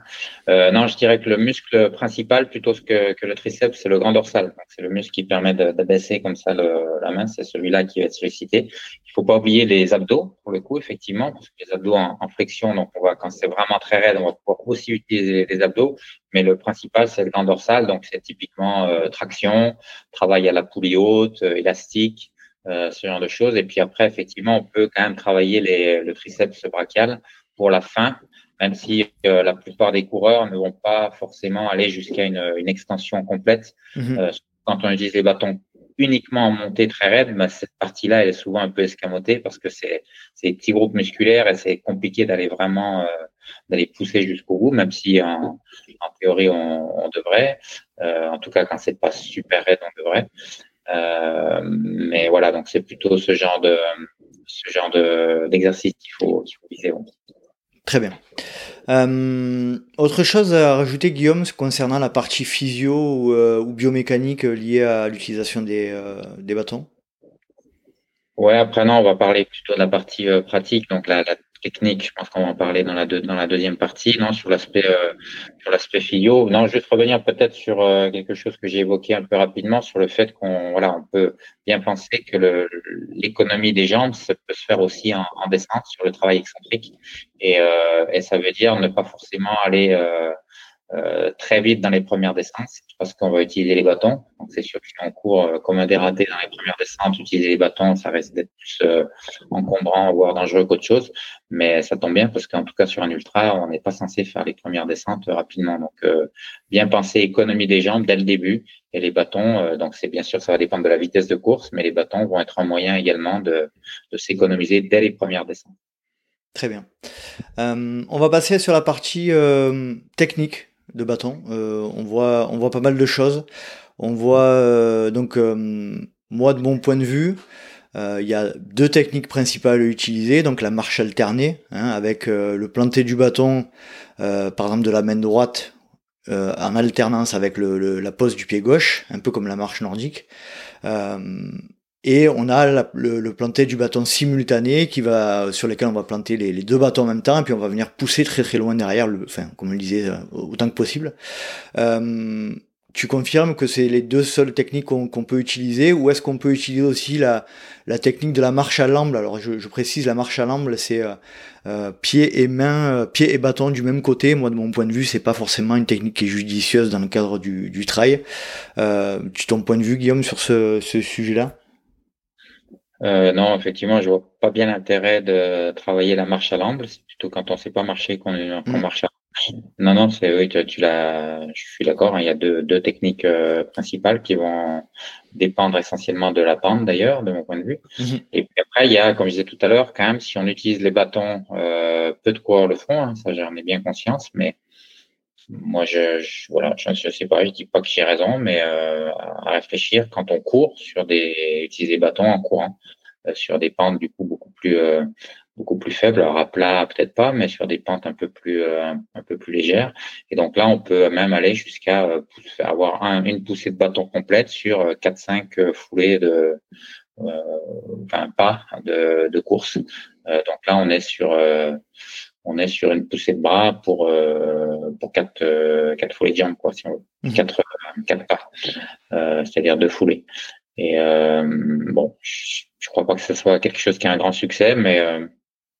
Euh, non, je dirais que le muscle principal, plutôt que, que le triceps, c'est le grand dorsal. C'est le muscle qui permet d'abaisser comme ça le, la main, c'est celui-là qui va être sollicité. Il faut pas oublier les abdos, pour le coup, effectivement, parce que les abdos en, en flexion, donc on va, quand c'est vraiment très raide, on va pouvoir aussi utiliser les abdos. Mais le principal, c'est le grand dorsal, donc c'est typiquement euh, traction, travail à la poulie haute, euh, élastique, euh, ce genre de choses. Et puis après, effectivement, on peut quand même travailler les, le triceps brachial pour la fin, même si euh, la plupart des coureurs ne vont pas forcément aller jusqu'à une, une, extension complète. Mhm. Euh, quand on utilise les bâtons uniquement en montée très raide, bah, cette partie-là, elle est souvent un peu escamotée parce que c'est des petits groupes musculaires et c'est compliqué d'aller vraiment d'aller pousser jusqu'au bout, même si en, en théorie on, on devrait. en tout cas, quand c'est pas super raide, on devrait. Euh, mais voilà, donc c'est plutôt ce genre de ce genre de d'exercice qu'il faut qu'il faut viser. Très bien. Euh, autre chose à rajouter, Guillaume, concernant la partie physio ou, euh, ou biomécanique liée à l'utilisation des, euh, des bâtons? Ouais, après non, on va parler plutôt de la partie pratique, donc la, la technique. Je pense qu'on va en parler dans la, deuxième partie, non, sur l'aspect euh, sur l'aspect physio. Non, juste revenir peut-être sur euh, quelque chose que j'ai évoqué un peu rapidement sur le fait qu'on voilà, on peut bien penser que l'économie des jambes ça peut se faire aussi en, en descente sur le travail excentrique et, euh, et ça veut dire ne pas forcément aller euh, très vite dans les premières descentes parce qu'on va utiliser les bâtons. Donc c'est sûr que si on court euh, comme un dératé dans les premières descentes, utiliser les bâtons, ça risque d'être plus euh, encombrant, voire dangereux qu'autre chose. Mais ça tombe bien parce qu'en tout cas sur un ultra, on n'est pas censé faire les premières descentes rapidement. Donc bien penser économie des jambes dès le début et les bâtons. donc c'est bien sûr ça va dépendre de la vitesse de course, mais les bâtons vont être un moyen également de, de s'économiser dès les premières descentes. Très bien. on va passer sur la partie technique de bâton. Euh, on, voit, on voit pas mal de choses. On voit euh, donc, euh, moi de mon point de vue, il y a deux techniques principales à utiliser, donc la marche alternée, hein, avec le planté du bâton, par exemple de la main droite, en alternance avec la pose du pied gauche, un peu comme la marche nordique. Et on a le, le, planté du bâton simultané qui va, sur lequel on va planter les, deux bâtons en même temps, et puis on va venir pousser très très loin derrière, le, enfin, comme on le disait, euh, autant que possible. Euh, tu confirmes que c'est les deux seules techniques qu'on peut utiliser, ou est-ce qu'on peut utiliser aussi la, la technique de la marche à l'amble Alors je, je, précise, la marche à l'amble, c'est euh, euh pied et main, euh, pied et bâton du même côté. Moi, de mon point de vue, c'est pas forcément une technique qui est judicieuse dans le cadre du, du trail. Euh, ton point de vue, Guillaume, sur ce, ce sujet-là? Euh, non, effectivement, je vois pas bien l'intérêt de travailler la marche à l'amble. C'est plutôt quand on sait pas marcher qu'on mm. marche à Non, non, c'est oui, tu, tu l'as. Je suis d'accord. Hein, il y a deux, deux techniques euh, principales qui vont dépendre essentiellement de la pente, d'ailleurs, de mon point de vue. Mm-hmm. Et puis après, il y a, comme je disais tout à l'heure, quand même, si on utilise les bâtons, euh, peu de coureurs le font. Hein, ça, j'en ai bien conscience, mais moi, je, je voilà, je, je, sais pas, je dis pas que j'ai raison, mais euh, à réfléchir quand on court sur des utiliser bâtons en courant euh, sur des pentes du coup beaucoup plus euh, beaucoup plus faibles, alors à plat peut-être pas, mais sur des pentes un peu plus euh, un peu plus légères. Et donc là, on peut même aller jusqu'à avoir un, une poussée de bâton complète sur 4-5 foulées de enfin pas de, de course. donc là, on est sur on est sur une poussée de bras pour euh, pour quatre euh, quatre foulées de jambes quoi si on veut mhm. quatre euh, quatre pas euh, c'est-à-dire deux foulées et bon je, je crois pas que ce soit quelque chose qui a un grand succès mais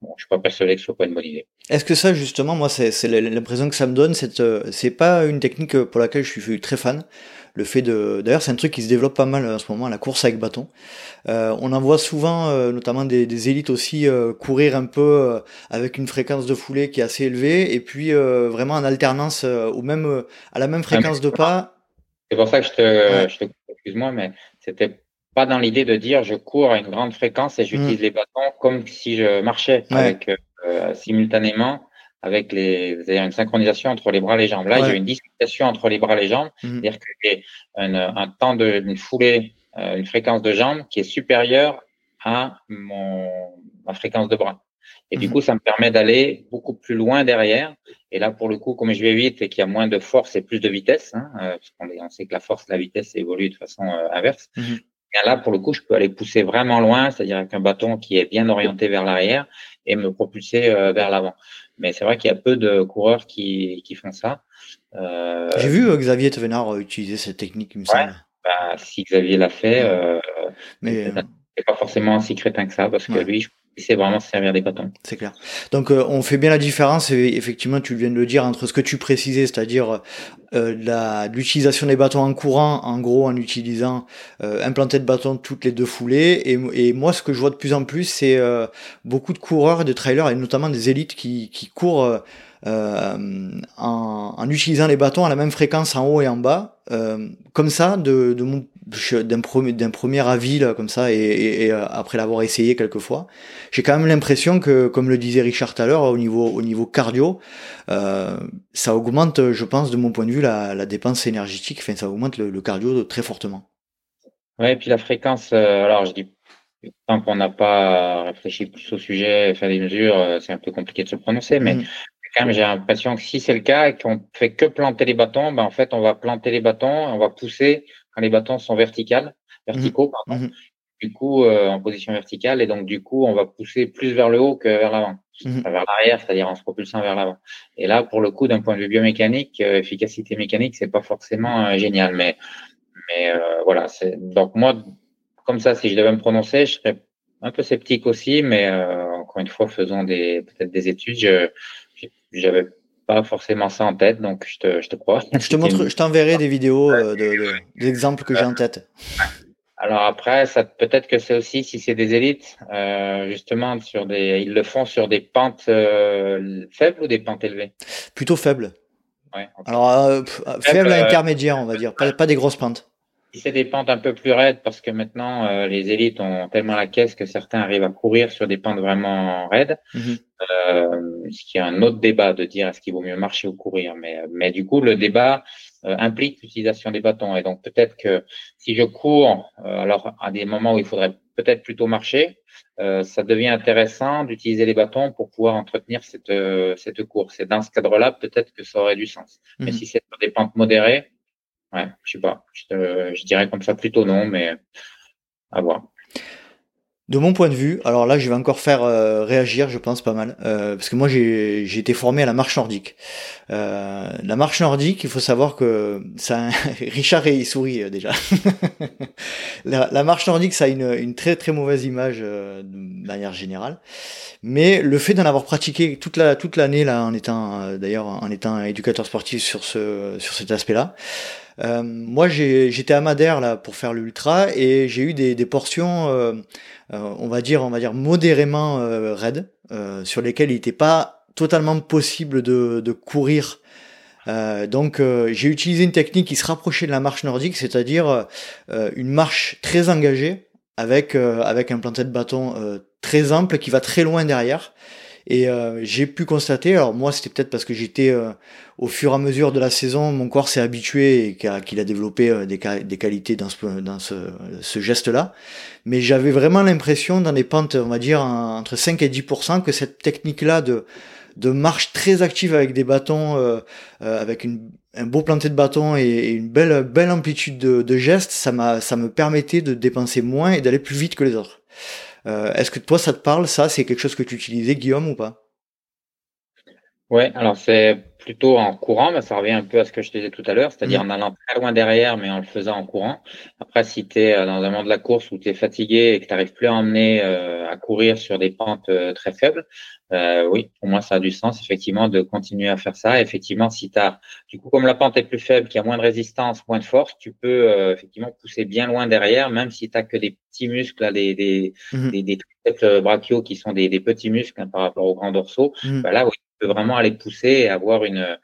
Bon, je suis pas persuadé que ce soit pas une bonne idée. Est-ce que ça, justement, moi, c'est l'impression que ça me donne, c'est pas une technique pour laquelle je suis très fan. Le fait de, d'ailleurs, c'est un truc qui se développe pas mal en ce moment, la course avec bâton. Euh, on en voit souvent, euh, notamment des, des, élites aussi, euh, courir un peu euh, avec une fréquence de foulée qui est assez élevée, et puis vraiment en alternance ou même à la même fréquence de pas. C'est pour ça que je te, je te excuse-moi, mais c'était pas dans l'idée de dire je cours à une grande fréquence et j'utilise mm. les bâtons comme si je marchais avec euh, simultanément avec les une synchronisation entre les bras et les jambes. Là, il y a une dissociation entre les bras et les jambes, mm. c'est-à-dire que j'ai un, un, temps de une foulée, euh, une fréquence de jambes qui est supérieure à mon ma fréquence de bras. Et du mm. coup, ça me permet d'aller beaucoup plus loin derrière. Et là, pour le coup, comme je vais vite et qu'il y a moins de force et plus de vitesse, hein, euh, parce qu'on on sait que la force, la vitesse évolue de façon inverse, là, pour le coup, je peux aller pousser vraiment loin, c'est-à-dire avec un bâton qui est bien orienté vers l'arrière et me propulser euh, vers l'avant. Mais c'est vrai qu'il y a peu de coureurs qui, qui font ça. Euh... J'ai vu euh, Xavier Tevenard utiliser cette technique, il me semble. Bah, si Xavier l'a fait, euh, mais c'est pas forcément si crétin que ça, parce que lui, je c'est vraiment servir des bâtons. C'est clair. Donc euh, on fait bien la différence, et effectivement tu viens de le dire, entre ce que tu précisais, c'est-à-dire euh, l'utilisation des bâtons en courant, en gros en utilisant euh, de bâton toutes les deux foulées, et, et, moi ce que je vois de plus en plus, c'est euh, beaucoup de coureurs et de trailers, et notamment des élites qui, qui courent euh, en, en, utilisant les bâtons à la même fréquence en haut et en bas. Euh, comme ça, de, de mon, d'un premier, premier avis là, comme ça, et, et, euh, après l'avoir essayé quelques fois, j'ai quand même l'impression que, comme le disait Richard tout à l'heure, au niveau, au niveau cardio, euh, ça augmente, je pense, de mon point de vue, la, la dépense énergétique. Enfin, ça augmente le, cardio très fortement. Ouais, et puis la fréquence. Euh, alors, je dis tant qu'on n'a pas réfléchi plus au sujet, fait des mesures, c'est un peu compliqué de se prononcer, mais mm j'ai l'impression que si c'est le cas et qu'on fait que planter les bâtons, ben en fait, on va planter les bâtons, on va pousser quand les bâtons sont verticales, verticaux, mmh. pardon. Mmh. Du coup, euh, en position verticale, et donc du coup, on va pousser plus vers le haut que vers l'avant, mmh. vers l'arrière, c'est-à-dire en se propulsant vers l'avant. Et là, pour le coup, d'un point de vue biomécanique, euh, efficacité mécanique, c'est pas forcément euh, génial, mais mais voilà. C'est donc moi, comme ça, si je devais me prononcer, je serais un peu sceptique aussi, mais encore une fois, faisant des peut-être des études, je, j'avais pas forcément ça en tête, donc je te, je te crois. Je te montre, je t'enverrai des vidéos d'exemples que j'ai en tête. Alors après, ça peut-être que c'est aussi si c'est des élites, euh, justement sur des, ils le font sur des pentes euh, faibles ou des pentes élevées? Plutôt faibles. Ouais, Alors euh, faible, à intermédiaire, on va dire, pas, pas des grosses pentes. Si c'est des pentes un peu plus raides, parce que maintenant les élites ont tellement la caisse que certains arrivent à courir sur des pentes vraiment raides. Mhm. ce qui est un autre débat de dire est-ce qu'il vaut mieux marcher ou courir, mais mais du coup le débat euh, implique l'utilisation des bâtons. Et donc peut-être que si je cours, euh, alors à des moments où il faudrait peut-être plutôt marcher, euh, ça devient intéressant d'utiliser les bâtons pour pouvoir entretenir cette, cette course. Et dans ce cadre-là, peut-être que ça aurait du sens. Mais mhm. si c'est sur des pentes modérées, ouais, je sais pas. Je, je dirais comme ça plutôt non, mais à voir. De mon point de vue, alors là je vais encore faire euh, réagir, je pense pas mal, euh, parce que moi j'ai été formé à la marche nordique. Euh, la marche nordique, il faut savoir que ça, Richard et il sourit déjà. la, marche nordique, ça a une, très très mauvaise image de manière générale, mais le fait d'en avoir pratiqué toute la toute l'année là, en étant d'ailleurs en étant éducateur sportif sur cet aspect-là. Euh, moi, j'étais à Madère là pour faire l'ultra et j'ai eu des, des portions, euh, euh, on va dire, on va dire modérément raides, sur lesquelles il n'était pas totalement possible de, de courir. donc, j'ai utilisé une technique qui se rapprochait de la marche nordique, c'est-à-dire une marche très engagée avec avec un planté de bâton très ample qui va très loin derrière. Et euh, j'ai pu constater, alors moi c'était peut-être parce que j'étais euh, au fur et à mesure de la saison, mon corps s'est habitué et qu'il a, développé euh, des, qualités dans ce, dans ce, ce geste-là. Mais j'avais vraiment l'impression dans des pentes, on va dire, entre 5 et 10%, que cette technique-là de, de marche très active avec des bâtons, avec une, un beau planté de bâton et, une belle, belle amplitude de, de gestes, ça, ça me permettait de dépenser moins et d'aller plus vite que les autres. Euh, est-ce que toi, ça te parle, ça? C'est quelque chose que tu utilisais, Guillaume, ou pas? Ouais, alors c'est plutôt en courant, mais ça revient un peu à ce que je te disais tout à l'heure, c'est-à-dire mm. en allant très loin derrière, mais en le faisant en courant. Après, si tu es euh, dans un moment de la course où tu es fatigué et que tu n'arrives plus à emmener euh, à courir sur des pentes très faibles, euh, oui, pour moi, ça a du sens, effectivement, de continuer à faire ça. Effectivement, si tu as, du coup, comme la pente est plus faible, qu'il y a moins de résistance, moins de force, tu peux euh, effectivement pousser bien loin derrière, même si tu que des petits muscles, là, des, des, mmh des, des triceps brachiaux qui sont des, des petits muscles hein, par rapport aux grands dorsaux. Mmh. Bah là, oui, tu peux vraiment aller pousser et avoir une,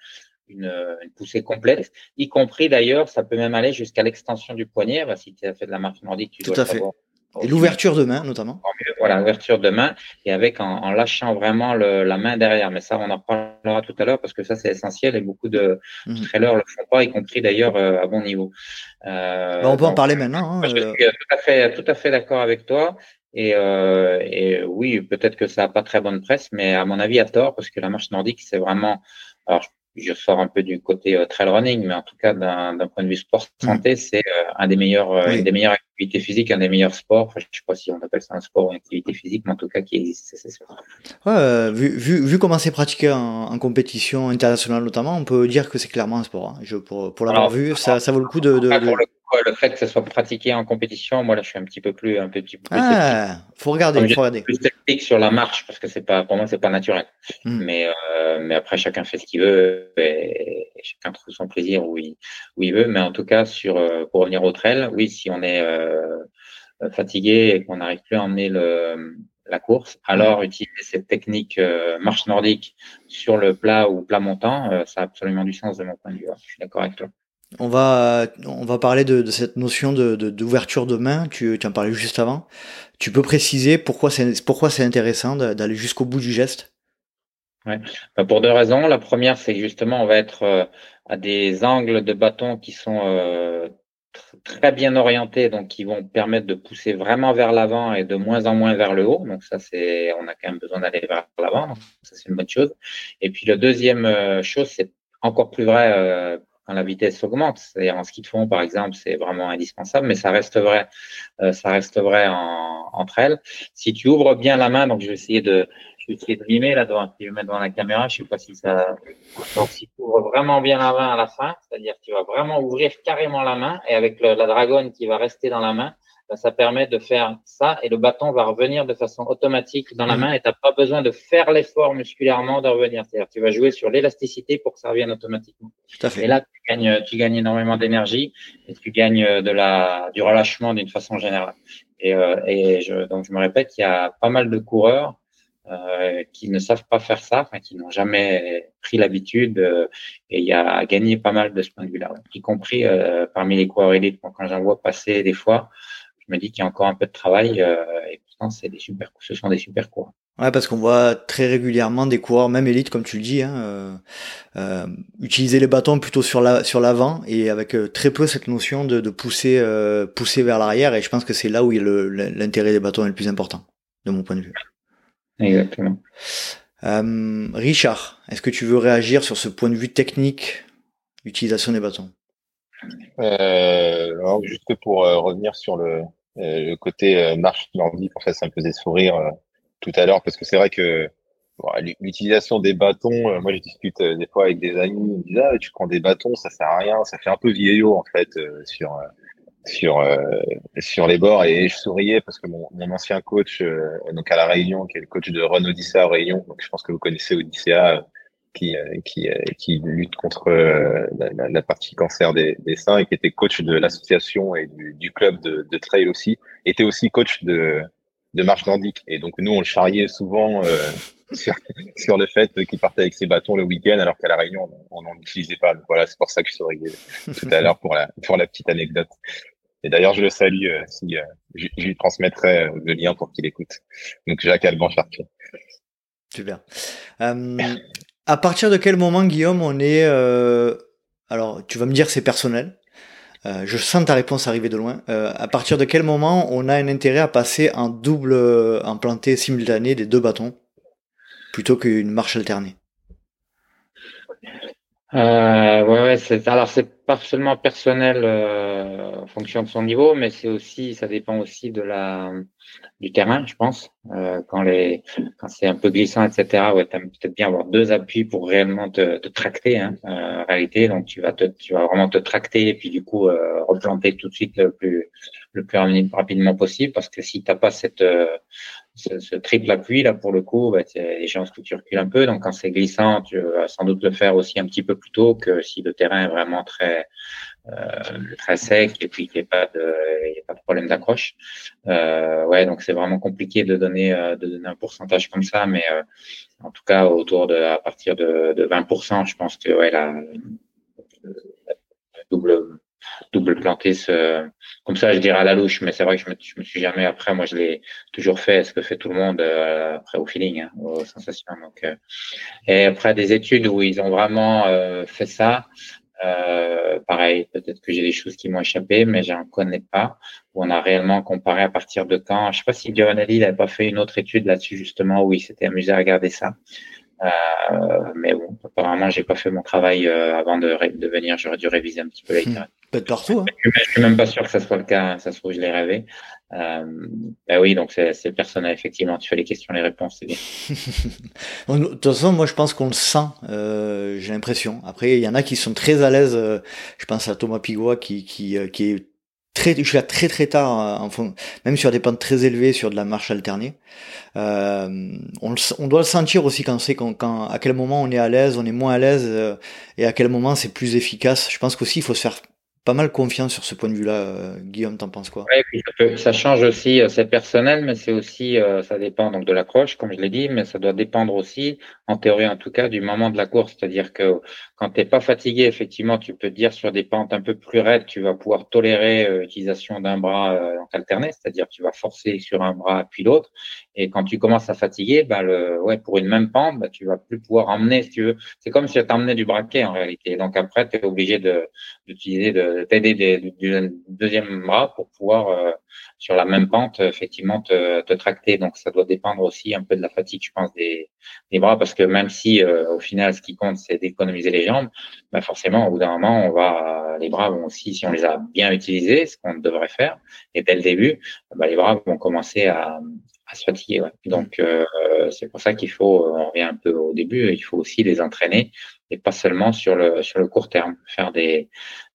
une, une, poussée complète, y compris d'ailleurs, ça peut même aller jusqu'à l'extension du poignet. Bah, si tu as fait de la marche nordique, tu Tout dois à savoir. Et l'ouverture de main, notamment. Voilà, l'ouverture de main et avec en, lâchant vraiment le, la main derrière. Mais ça, on en parlera tout à l'heure parce que ça, c'est essentiel et beaucoup de mmh. trailers le font pas, y compris d'ailleurs euh, à bon niveau. Euh, bah, on peut en parler maintenant. Hein, je euh. suis tout à fait, tout à fait d'accord avec toi. Et, euh, et oui, peut-être que ça n'a pas très bonne presse, mais à mon avis, à tort, parce que la marche nordique, c'est vraiment. Alors, je sors un peu du côté euh, trail running, mais en tout cas d'un point de vue sport mm. santé, c'est euh, un des meilleurs, une des meilleures activités physiques, un des meilleurs sports. Enfin, je sais pas si on appelle ça un sport ou une activité physique, mais en tout cas qui existe, c'est. Ouais, vu, vu, vu comment c'est pratiqué en, en, compétition internationale notamment, on peut dire que c'est clairement un sport. Hein. Je, pour pour l'avoir vu, ça, ça vaut le coup de. de, de le fait que ça soit pratiqué en compétition, moi là, je suis un petit peu plus, un petit peu plus. Ah, faut regarder, faut regarder. Plus technique sur la marche parce que c'est pas, pour moi, c'est pas naturel. Hmm. Mais, euh, mais après, chacun fait ce qu'il veut et, chacun trouve son plaisir où il, où il veut. Mais en tout cas, sur, euh, pour revenir au trail, oui, si on est euh, fatigué et qu'on n'arrive plus à emmener le, la course, alors hmm. utiliser cette technique euh, marche nordique sur le plat ou plat montant, euh, ça a absolument du sens de mon point de vue. Je suis d'accord avec toi. On va, on va parler de, de cette notion de, d'ouverture de, main. Tu, tu en parlais juste avant. Tu peux préciser pourquoi c'est, intéressant d'aller jusqu'au bout du geste? Ouais. Bah, pour deux raisons. La première, c'est justement, on va être euh, à des angles de bâton qui sont euh, très bien orientés, donc qui vont permettre de pousser vraiment vers l'avant et de moins en moins vers le haut. Donc ça, c'est, on a quand même besoin d'aller vers l'avant. Ça, c'est une bonne chose. Et puis, la deuxième euh, chose, c'est encore plus vrai quand la vitesse augmente. C'est-à-dire en ski de fond, par exemple, c'est vraiment indispensable, mais ça reste vrai, euh, ça reste vrai en, entre elles. Si tu ouvres bien la main, donc je vais essayer de, je vais essayer de mimer là devant, je vais mettre devant la caméra, je sais pas si ça, donc si tu ouvres vraiment bien la main à la fin, c'est-à-dire tu vas vraiment ouvrir carrément la main et avec la dragonne qui va rester dans la main, ça permet de faire ça et le bâton va revenir de façon automatique dans la mmh. main et tu n'as pas besoin de faire l'effort musculairement de revenir. C'est-à-dire tu vas jouer sur l'élasticité pour que ça revienne automatiquement. Et là, tu gagnes, tu gagnes énormément d'énergie et tu gagnes de la, du relâchement d'une façon générale. Et, euh, et je, donc, je me répète, il y a pas mal de coureurs euh, qui ne savent pas faire ça, enfin, qui n'ont jamais pris l'habitude. Euh, et il y a gagné pas mal de ce point de vue-là, y compris euh, parmi les coureurs élites. quand j'en vois passer des fois, je me dis qu'il y a encore un peu de travail euh, et pourtant c'est des super, ce sont des super coureurs. Ouais, parce qu'on voit très régulièrement des coureurs, même élites comme tu le dis, hein, euh, euh, utiliser les bâtons plutôt sur la sur l'avant et avec euh, très peu cette notion de, de pousser pousser vers l'arrière. Et je pense que c'est là où l'intérêt des bâtons est le plus important, de mon point de vue. Exactement. Richard, est-ce que tu veux réagir sur ce point de vue technique, utilisation des bâtons? Euh, juste pour euh, revenir sur le, euh, côté euh, marche nordique, en fait, ça me faisait sourire tout à l'heure parce que c'est vrai que l'utilisation des bâtons, moi je discute des fois avec des amis, ils me disent ah tu prends des bâtons, ça sert à rien, ça fait un peu vieillot en fait sur sur sur les bords. Et je souriais parce que mon, ancien coach donc à la Réunion qui est le coach de Renault Odyssea Réunion donc je pense que vous connaissez Odyssea qui, euh, qui, euh, qui lutte contre euh, la, la, partie cancer des, des, seins et qui était coach de l'association et du, du club de, de, trail aussi, était aussi coach de, de marche nordique. Et donc nous, on le charriait souvent sur, sur, le fait qu'il partait avec ses bâtons le week-end, alors qu'à la Réunion, on n'en utilisait pas. Voilà, c'est pour ça que je souriais tout à l'heure pour la, pour la petite anecdote. Et d'ailleurs, je le salue si je, je, lui transmettrai le lien pour qu'il écoute. Donc Jacques Alban Chartier. Super. Euh, à partir de quel moment, Guillaume, on est... Euh... Alors, tu vas me dire c'est personnel. Euh, je sens ta réponse arriver de loin. Euh, à partir de quel moment on a un intérêt à passer en double implanté simultané des deux bâtons plutôt qu'une marche alternée? Euh, ouais, ouais c'est, alors c'est pas seulement personnel euh, en fonction de son niveau, mais c'est aussi, ça dépend aussi de la du terrain, je pense. Euh, quand les, quand c'est un peu glissant, etc. Ouais, t'aimes peut-être bien avoir deux appuis pour réellement te, te tracter, hein, euh, en réalité. Donc tu vas te, tu vas vraiment te tracter et puis du coup euh, replanter tout de suite le plus, le plus rapidement possible, parce que si t'as pas cette euh, ce, triple appui là pour le coup, bah, les que tu recules un peu. Donc quand c'est glissant, tu vas sans doute le faire aussi un petit peu plus tôt que si le terrain est vraiment très euh, très sec et puis qu'il n'y ait pas de y a pas de problème d'accroche. Euh, ouais, donc c'est vraiment compliqué de donner euh, de donner un pourcentage comme ça, mais euh, en tout cas autour de à partir de, de 20%, je pense que ouais la, la double double planter ce, comme ça, je dirais à la louche, mais c'est vrai que je me, je me suis jamais, après, moi, je l'ai toujours fait, ce que fait tout le monde, euh, après, au feeling, hein, aux sensations. Donc, euh, et après, des études où ils ont vraiment euh, fait ça, euh, pareil, peut-être que j'ai des choses qui m'ont échappé, mais j'en connais pas. Où on a réellement comparé à partir de quand. Je sais pas si Giovanelli n'avait pas fait une autre étude là-dessus justement où il s'était amusé à regarder ça. Euh, mais bon, apparemment, j'ai pas fait mon travail euh, avant de, de venir. J'aurais dû réviser un petit peu la hmm. littérature. Peut-être partout. Hein. Je, je, suis même pas sûr que ça soit le cas. Ça se trouve, je l'ai rêvé. Euh, ben oui, donc c'est personnel, effectivement. Tu fais les questions, les réponses, c'est bien. de toute façon, moi, je pense qu'on le sent. Euh, j'ai l'impression. Après, il y en a qui sont très à l'aise. Euh, je pense à Thomas Pigua qui, qui, euh, qui est très, je suis là très très tard, en fond, même sur des pentes très élevées, sur de la marche alternée. Euh, on, on, doit le sentir aussi quand c'est quand, quand, à quel moment on est à l'aise, on est moins à l'aise, euh, et à quel moment c'est plus efficace. Je pense qu'aussi il faut se faire pas mal confiance sur ce point de vue-là. Euh, Guillaume, t'en penses quoi? Ouais, ça, change aussi, euh, c'est personnel, mais c'est aussi, euh, ça dépend donc de l'accroche, comme je l'ai dit, mais ça doit dépendre aussi, en théorie en tout cas, du moment de la course. C'est-à-dire que quand t'es pas fatigué, effectivement, tu peux dire sur des pentes un peu plus raides, tu vas pouvoir tolérer l'utilisation d'un bras alterné, c'est-à-dire tu vas forcer sur un bras puis l'autre. Et quand tu commences à fatiguer, bah le, ouais, pour une même pente, bah, tu vas plus pouvoir emmener, si tu veux. C'est comme si tu emmené du braquet en réalité. Donc après, tu es obligé de d'utiliser de t'aider du deuxième bras pour pouvoir, euh, sur la même pente, effectivement, te, te, tracter. Donc, ça doit dépendre aussi un peu de la fatigue, je pense, des, des bras, parce que même si, euh, au final, ce qui compte, c'est d'économiser les jambes, ben forcément, au bout d'un moment, on va, les bras vont aussi, si on les a bien utilisés, ce qu'on devrait faire, et dès le début, ben les bras vont commencer à, à se fatiguer. Ouais. Donc, euh, c'est pour ça qu'il faut, on revient un peu au début, il faut aussi les entraîner et pas seulement sur le, sur le court terme, faire des,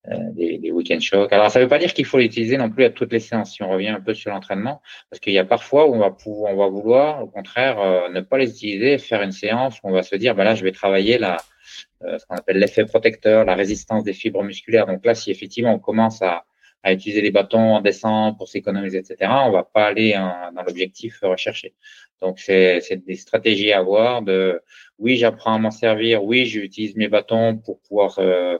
euh, des, des week-end shocks. Alors, ça ne veut pas dire qu'il faut l'utiliser non plus à toutes les séances. Si on revient un peu sur l'entraînement, parce qu'il y a parfois où on va pouvoir, on va vouloir, au contraire, euh, ne pas les utiliser, faire une séance où on va se dire, ben là, je vais travailler la, euh, ce qu'on appelle l'effet protecteur, la résistance des fibres musculaires. Donc là, si effectivement on commence à, à utiliser les bâtons en descente pour s'économiser, etc., on va pas aller dans l'objectif recherché. Donc c'est des stratégies à avoir. De oui, j'apprends à m'en servir. Oui, j'utilise mes bâtons pour pouvoir euh,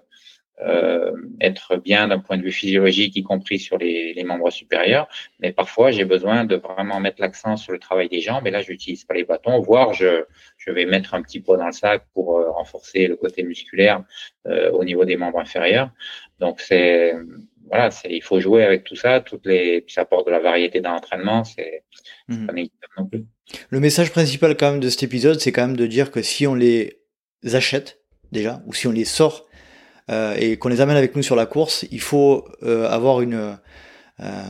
euh, être bien d'un point de vue physiologique, y compris sur les, les membres supérieurs. Mais parfois, j'ai besoin de vraiment mettre l'accent sur le travail des jambes. Et là, je n'utilise pas les bâtons, voire je, je vais mettre un petit poids dans le sac pour euh, renforcer le côté musculaire euh, au niveau des membres inférieurs. Donc, c'est voilà, c'est il faut jouer avec tout ça. Toutes les, puis ça apporte de la variété dans l'entraînement. C'est mmh. pas négatif non plus. Le message principal quand même de cet épisode, c'est quand même de dire que si on les achète déjà, ou si on les sort euh, et qu'on les amène avec nous sur la course, il faut euh, avoir une, euh,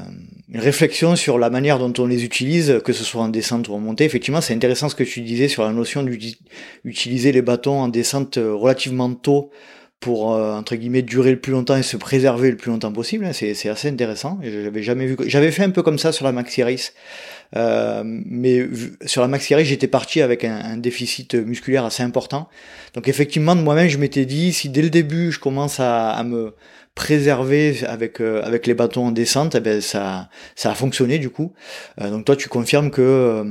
une réflexion sur la manière dont on les utilise, que ce soit en descente ou en montée. Effectivement, c'est intéressant ce que tu disais sur la notion d'utiliser les bâtons en descente relativement tôt pour entre guillemets durer le plus longtemps et se préserver le plus longtemps possible. Hein. C'est assez intéressant. J'avais jamais vu. J'avais fait un peu comme ça sur la Maxi. Euh, mais sur la maxi j'étais parti avec un, un, déficit musculaire assez important. Donc effectivement, moi-même, je m'étais dit, si dès le début, je commence à, à me préserver avec euh, avec les bâtons en descente, eh ben ça ça a fonctionné du coup. Euh, donc toi tu confirmes que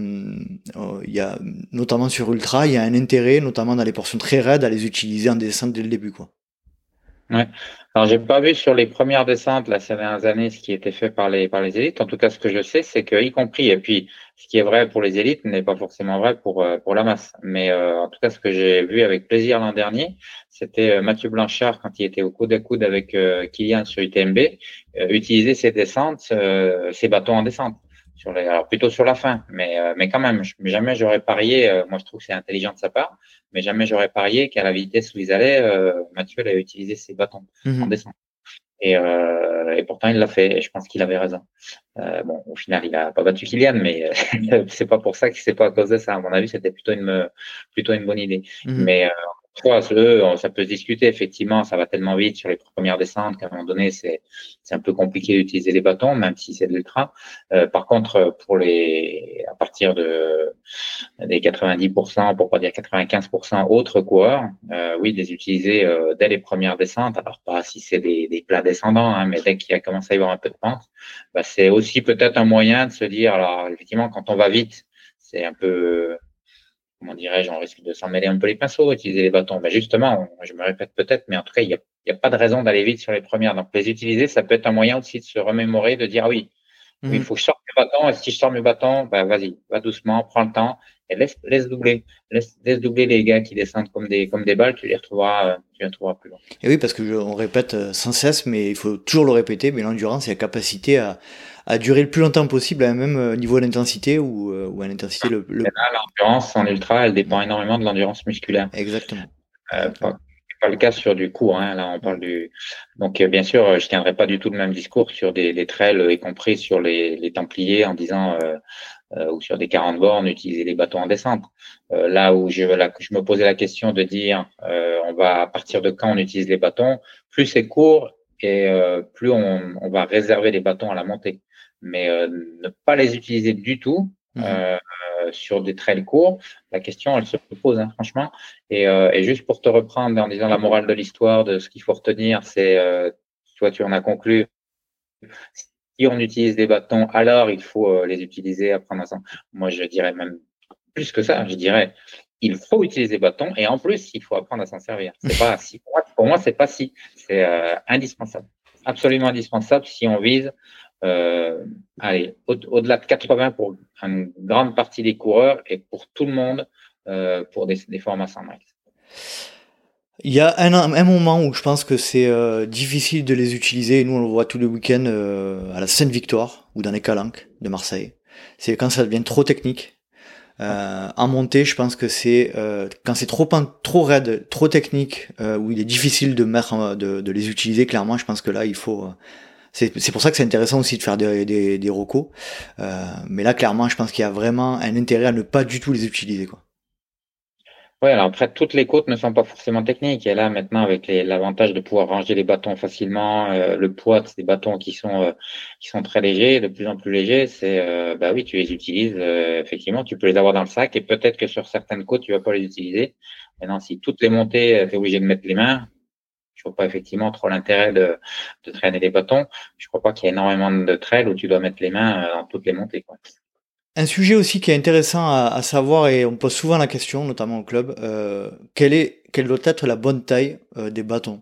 il y a notamment sur ultra, il y a un intérêt notamment dans les portions très raides à les utiliser en descente dès le début quoi. Ouais. Alors, j'ai pas vu sur les premières descentes, là, ces dernières années, ce qui était fait par les, par les élites. En tout cas, ce que je sais, c'est que, y compris, et puis, ce qui est vrai pour les élites n'est pas forcément vrai pour, euh, pour la masse. Mais, euh, en tout cas, ce que j'ai vu avec plaisir l'an dernier, c'était euh, Mathieu Blanchard, quand il était au coude à coude avec Kylian sur UTMB, utiliser ses descentes, ses bâtons en descente sur les, alors plutôt sur la fin, mais euh, mais quand même, jamais j'aurais parié. Euh, moi, je trouve que c'est intelligent de sa part, mais jamais j'aurais parié qu'à la vitesse où ils allaient, euh, Mathieu allait utiliser ses bâtons mhm. en descente. Et, et pourtant, il l'a fait. Et je pense qu'il avait raison. bon, au final, il a pas battu Kylian, mais c'est pas pour ça que c'est pas à cause de ça. À mon avis, c'était plutôt une plutôt une bonne idée. Mhm. Mais ça peut se discuter, effectivement, ça va tellement vite sur les premières descentes qu'à un moment donné, c'est un peu compliqué d'utiliser les bâtons, même si c'est de l'ultra. Euh, par contre, pour les à partir de des 90%, pour pas dire 95% autres coureurs, euh, oui, de les utiliser euh, dès les premières descentes. Alors pas si c'est des, des plats descendants, hein, mais dès qu'il a commencé à y avoir un peu de pente, bah, c'est aussi peut-être un moyen de se dire, alors effectivement, quand on va vite, c'est un peu comment dirais-je, on risque de s'en mêler un peu les pinceaux, utiliser les bâtons. Mais justement, je me répète peut-être, mais en tout cas, il n'y a, a, pas de raison d'aller vite sur les premières. Donc, les utiliser, ça peut être un moyen aussi de se remémorer, de dire, ah oui, il mhm. faut que je sorte mes bâtons, et si je sors mes bâtons, bah, vas-y, va doucement, prends le temps, et laisse, laisse doubler, laisse, laisse doubler les gars qui descendent comme des, comme des balles, tu les retrouveras, tu les retrouveras plus loin. Et oui, parce que on répète euh, sans cesse, mais il faut toujours le répéter, mais l'endurance, c'est la capacité à, à durer le plus longtemps possible à un même euh, niveau d'intensité ou, euh, ou à l'intensité le, le... L'endurance en ultra, elle dépend énormément de l'endurance musculaire. Exactement. Euh, pas, pas, le cas sur du court. Hein. Là, on parle du. Donc, euh, bien sûr, je tiendrai pas du tout le même discours sur des les trails, y compris sur les, les Templiers, en disant euh, ou sur des 40 bornes, utiliser les bâtons en descente. là où je, là, je me posais la question de dire, on va à partir de quand on utilise les bâtons, plus c'est court et plus on, on va réserver les bâtons à la montée mais euh, ne pas les utiliser du tout mhm. euh, sur des trails courts, la question, elle se pose, hein, franchement. Et, euh, et, juste pour te reprendre en disant la morale de l'histoire, de ce qu'il faut retenir, c'est, toi, tu en as conclu, si on utilise des bâtons, alors il faut les utiliser, apprendre à Moi, je dirais même plus que ça, je dirais, il faut utiliser des bâtons et en plus, il faut apprendre à s'en servir. C'est pas si. Pour moi, c'est pas si. C'est indispensable, absolument indispensable si on vise euh, allez, au-delà de 80 pour une grande partie des coureurs et pour tout le monde euh, pour des, des formats sans max. Il y a un, un, moment où je pense que c'est euh, difficile de les utiliser, nous on le voit tous les week-ends euh, à la Sainte-Victoire ou dans les Calanques de Marseille. C'est quand ça devient trop technique. Euh, en montée, je pense que c'est euh, quand c'est trop trop raide, trop technique, où il est difficile de mettre de, de, les utiliser. Clairement, je pense que là, il faut C'est pour ça que c'est intéressant aussi de faire des, des. Euh, mais là, clairement, je pense qu'il y a vraiment un intérêt à ne pas du tout les utiliser. Quoi. Oui, alors après, toutes les côtes ne sont pas forcément techniques. Et là, maintenant, avec l'avantage de pouvoir ranger les bâtons facilement, euh, le poids de ces bâtons qui sont euh, qui sont très légers, de plus en plus légers, c'est euh, bah oui, tu les utilises effectivement. Tu peux les avoir dans le sac et peut-être que sur certaines côtes, tu vas pas les utiliser. Maintenant, si toutes les montées, tu es obligé de mettre les mains. Vois pas effectivement trop l'intérêt de, de traîner les bâtons. Je crois pas qu'il y ait énormément de trails où tu dois mettre les mains dans toutes les montées. Quoi. Un sujet aussi qui est intéressant à, savoir et on pose souvent la question, notamment au club, euh, quelle est quelle doit être la bonne taille euh, des bâtons?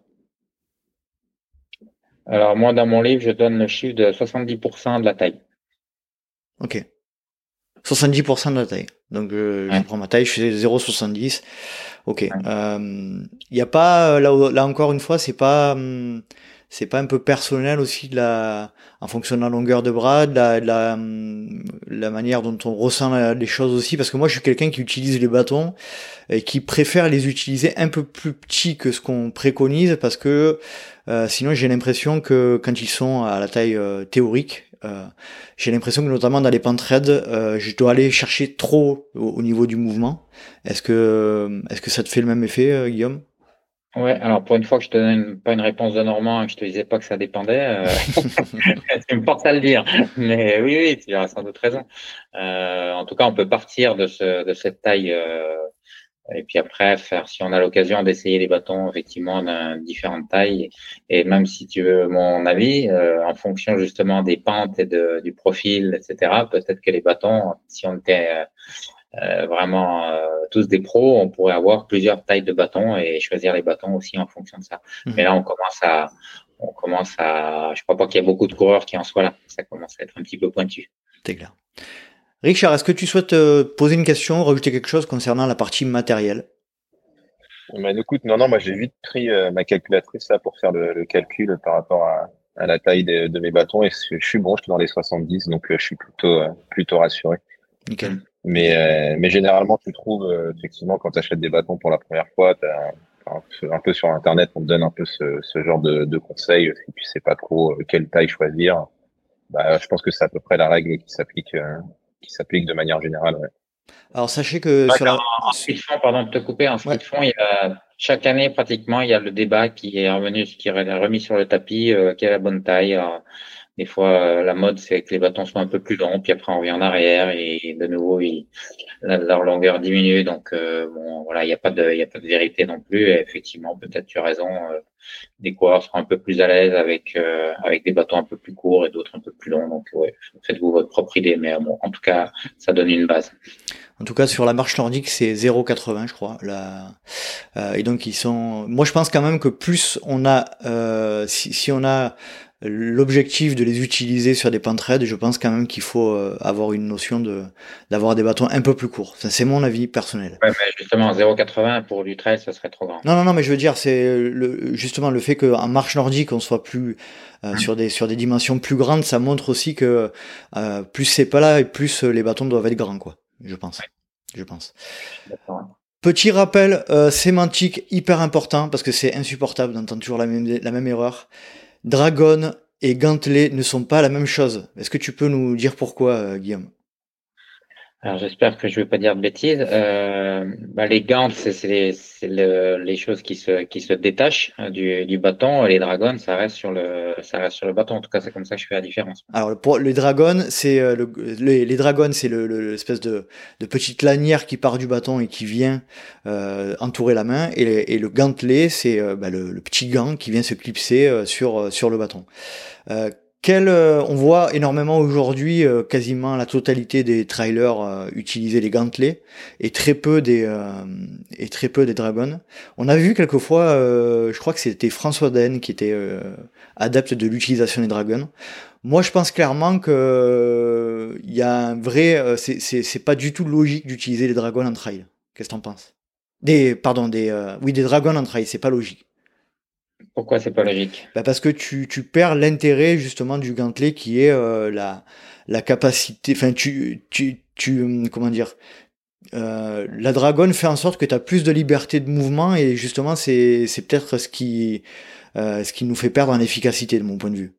Alors moi dans mon livre je donne le chiffre de 70% de la taille. Ok. 70% de la taille. Donc je prends ma taille, je fais 0,70. Ok. Il n'y a pas là, là encore une fois c'est pas hum, c'est pas un peu personnel aussi de la, en fonction de la longueur de bras, de la, la, la manière dont on ressent les choses aussi, parce que moi je suis quelqu'un qui utilise les bâtons et qui préfère les utiliser un peu plus petits que ce qu'on préconise, parce que euh, sinon j'ai l'impression que quand ils sont à la taille euh, théorique, euh, j'ai l'impression que notamment dans les pentes raides, je dois aller chercher trop au, au niveau du mouvement. Est-ce que, est-ce que ça te fait le même effet, Guillaume? Ouais, alors pour une fois que je te donne pas une réponse de Normand et que je te disais pas que ça dépendait, euh, tu me portes à le dire. Mais oui, oui, tu as sans doute raison. Euh, en tout cas, on peut partir de, ce, de cette taille euh, et puis après faire, si on a l'occasion d'essayer les bâtons effectivement d'un différentes tailles. Et même si tu veux mon avis, euh, en fonction justement des pentes et de, du profil, etc. Peut-être que les bâtons, si on était euh, vraiment euh, tous des pros, on pourrait avoir plusieurs tailles de bâtons et choisir les bâtons aussi en fonction de ça. Mhm. Mais là, on commence à, on commence à, je crois pas qu'il y a beaucoup de coureurs qui en soient là. Ça commence à être un petit peu pointu. C'est clair. Richard, est-ce que tu souhaites euh, poser une question, rajouter quelque chose concernant la partie matérielle? Bah, écoute, non, non, moi j'ai vite pris ma calculatrice là pour faire le, calcul par rapport à, à la taille de, de, mes bâtons et je suis bon, je suis dans les 70, donc je suis plutôt plutôt rassuré. Nickel. Mais, euh, mais généralement, tu trouves, euh, effectivement, quand tu achètes des bâtons pour la première fois, un, un peu sur Internet, on te donne un peu ce, ce genre de, de conseils. Si tu sais pas trop euh, quelle taille choisir, bah, je pense que c'est à peu près la règle qui s'applique qui s'applique de manière générale. Ouais. Alors sachez que sur la... en, ski de fond, pardon de te couper, en ski de fond, il y a, chaque année pratiquement, il y a le débat qui est revenu, qui est remis sur le tapis, euh, quelle est la bonne taille. Des fois, euh, la mode, c'est que les bâtons soient un peu plus longs, puis après on revient en arrière et de nouveau, leur longueur diminue. Donc, euh, bon, voilà, il n'y a pas de, il a pas de vérité non plus. Et effectivement, peut-être tu as raison. Euh, des coureurs seront un peu plus à l'aise avec avec des bâtons un peu plus courts et d'autres un peu plus longs. Donc, ouais, faites-vous votre propre idée. Mais bon, en tout cas, ça donne une base. En tout cas, sur la marche nordique, c'est 0,80, je crois. Là, et donc ils sont. Moi, je pense quand même que plus on a, si, si on a l'objectif de les utiliser sur des pentes raides, je pense quand même qu'il faut euh, avoir une notion de d'avoir des bâtons un peu plus courts. c'est mon avis personnel. Ouais, mais justement, 0,80 pour du trail, ça serait trop grand. Non, non, non, mais je veux dire, c'est le, justement le fait qu'en marche nordique, on soit plus euh, hum. sur des sur des dimensions plus grandes, ça montre aussi que euh, plus c'est pas là et plus les bâtons doivent être grands, quoi. Je pense. Je pense. Petit rappel sémantique hyper important parce que c'est insupportable d'entendre toujours la même, la même erreur. Dragon et gantelet ne sont pas la même chose. Est-ce que tu peux nous dire pourquoi, euh, Guillaume? Alors j'espère que je ne vais pas dire de bêtises. Euh, bah, les gants, c'est les, les, choses qui se, qui se détachent hein, du, du bâton. Les dragons, ça reste sur le, ça reste sur le bâton. En tout cas, c'est comme ça que je fais la différence. Alors pour les dragons, c'est euh, le, les, les dragons, c'est l'espèce de, de petite lanière qui part du bâton et qui vient euh, entourer la main. Et, et le gantelet, c'est euh, bah, le, le, petit gant qui vient se clipser euh, sur sur le bâton. On voit énormément aujourd'hui euh, quasiment la totalité des trailers euh, utiliser les gantelets et très peu des et très peu des dragons. On a vu quelquefois, je crois que c'était François Den qui était adepte de l'utilisation des dragons. Moi, je pense clairement que il y a un vrai, c'est c'est pas du tout logique d'utiliser les dragons en trail. Qu'est-ce que t'en penses? Des pardon des oui des dragons en trail, c'est pas logique. Pourquoi c'est pas logique? Bah Parce que tu, tu perds l'intérêt justement du gantelet qui est euh, la, la capacité, enfin tu, tu, tu, hum, comment dire, euh, la dragonne fait en sorte que tu as plus de liberté de mouvement et justement c'est, c'est peut-être ce qui, euh, ce qui nous fait perdre en efficacité de mon point de vue.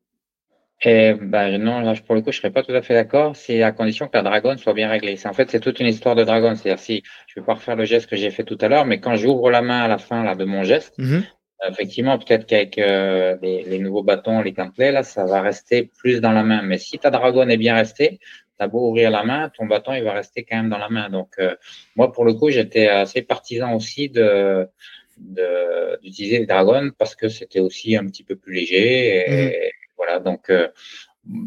Et bah, non, là, pour le coup, je serais pas tout à fait d'accord. C'est à condition que la dragonne soit bien réglée. C'est en fait, c'est toute une histoire de dragonne. C'est-à-dire si je vais pas refaire le geste que j'ai fait tout à l'heure, mais quand j'ouvre la main à la fin là de mon geste, Mhm. Effectivement, peut-être qu'avec euh, les, les nouveaux bâtons, les gantelets, là, ça va rester plus dans la main. Mais si ta dragonne est bien restée, t'as beau ouvrir la main, ton bâton il va rester quand même dans la main. Donc euh, moi, pour le coup, j'étais assez partisan aussi de de- d'utiliser les dragons parce que c'était aussi un petit peu plus léger et voilà donc euh,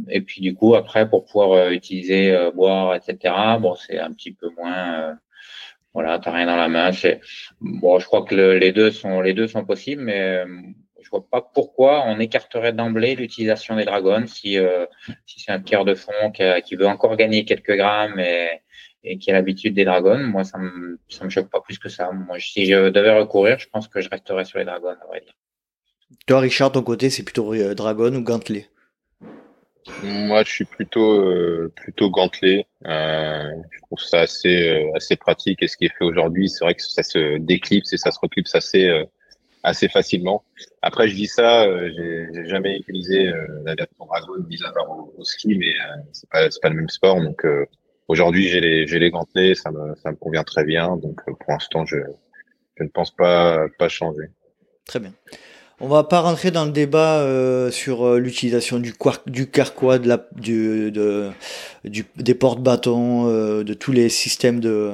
et puis du coup après pour pouvoir euh, utiliser euh, boire etc bon c'est un petit peu moins euh, voilà t'as rien dans la main bon je crois que le- les deux sont les deux sont possibles mais euh, je vois pas pourquoi on écarterait d'emblée l'utilisation des dragons si euh, si c'est un tireur de fond qui, qui veut encore gagner quelques grammes et et qui a l'habitude des dragons, moi ça me ça me choque pas plus que ça. Moi si je devais recourir, je pense que je resterais sur les dragons, à vrai dire. Toi, Richard, ton côté, c'est plutôt euh, dragon ou gantelet? Moi, je suis plutôt euh, plutôt gantelé. Euh, je trouve ça assez euh, assez pratique. Et ce qui est fait aujourd'hui, c'est vrai que ça se déclipse et ça se reclipse assez euh, assez facilement. Après, je dis ça, euh, j'ai jamais utilisé euh, la version Dragon mis à part au, ski, mais c'est pas c'est pas le même sport. Donc aujourd'hui, j'ai les j'ai les gantelets, ça me ça me convient très bien. Donc pour l'instant, je je ne pense pas pas changer. Très bien. On va pas rentrer dans le débat euh, sur euh, l'utilisation du, du carquois, de la, du, du, des porte-bâtons, euh, de tous les systèmes de,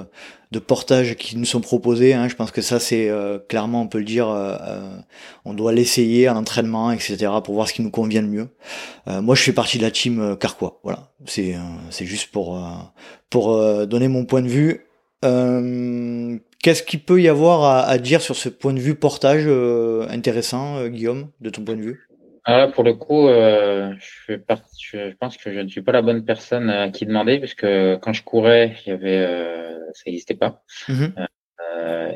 de portage qui nous sont proposés. Hein. Je pense que ça, c'est euh, clairement, on peut le dire, euh, on doit l'essayer en entraînement, etc., pour voir ce qui nous convient le mieux. Moi, je fais partie de la team carquois. Voilà, c'est c'est juste pour pour donner mon point de vue. Euh, Qu'est-ce qu'il peut y avoir à, à, dire sur ce point de vue portage euh, intéressant, euh, Guillaume, de ton point de vue? Alors là, pour le coup, euh, je, fais partie, je, pense que je ne suis pas la bonne personne à qui demander, puisque quand je courais, il y avait, ça n'existait pas. Mm -hmm.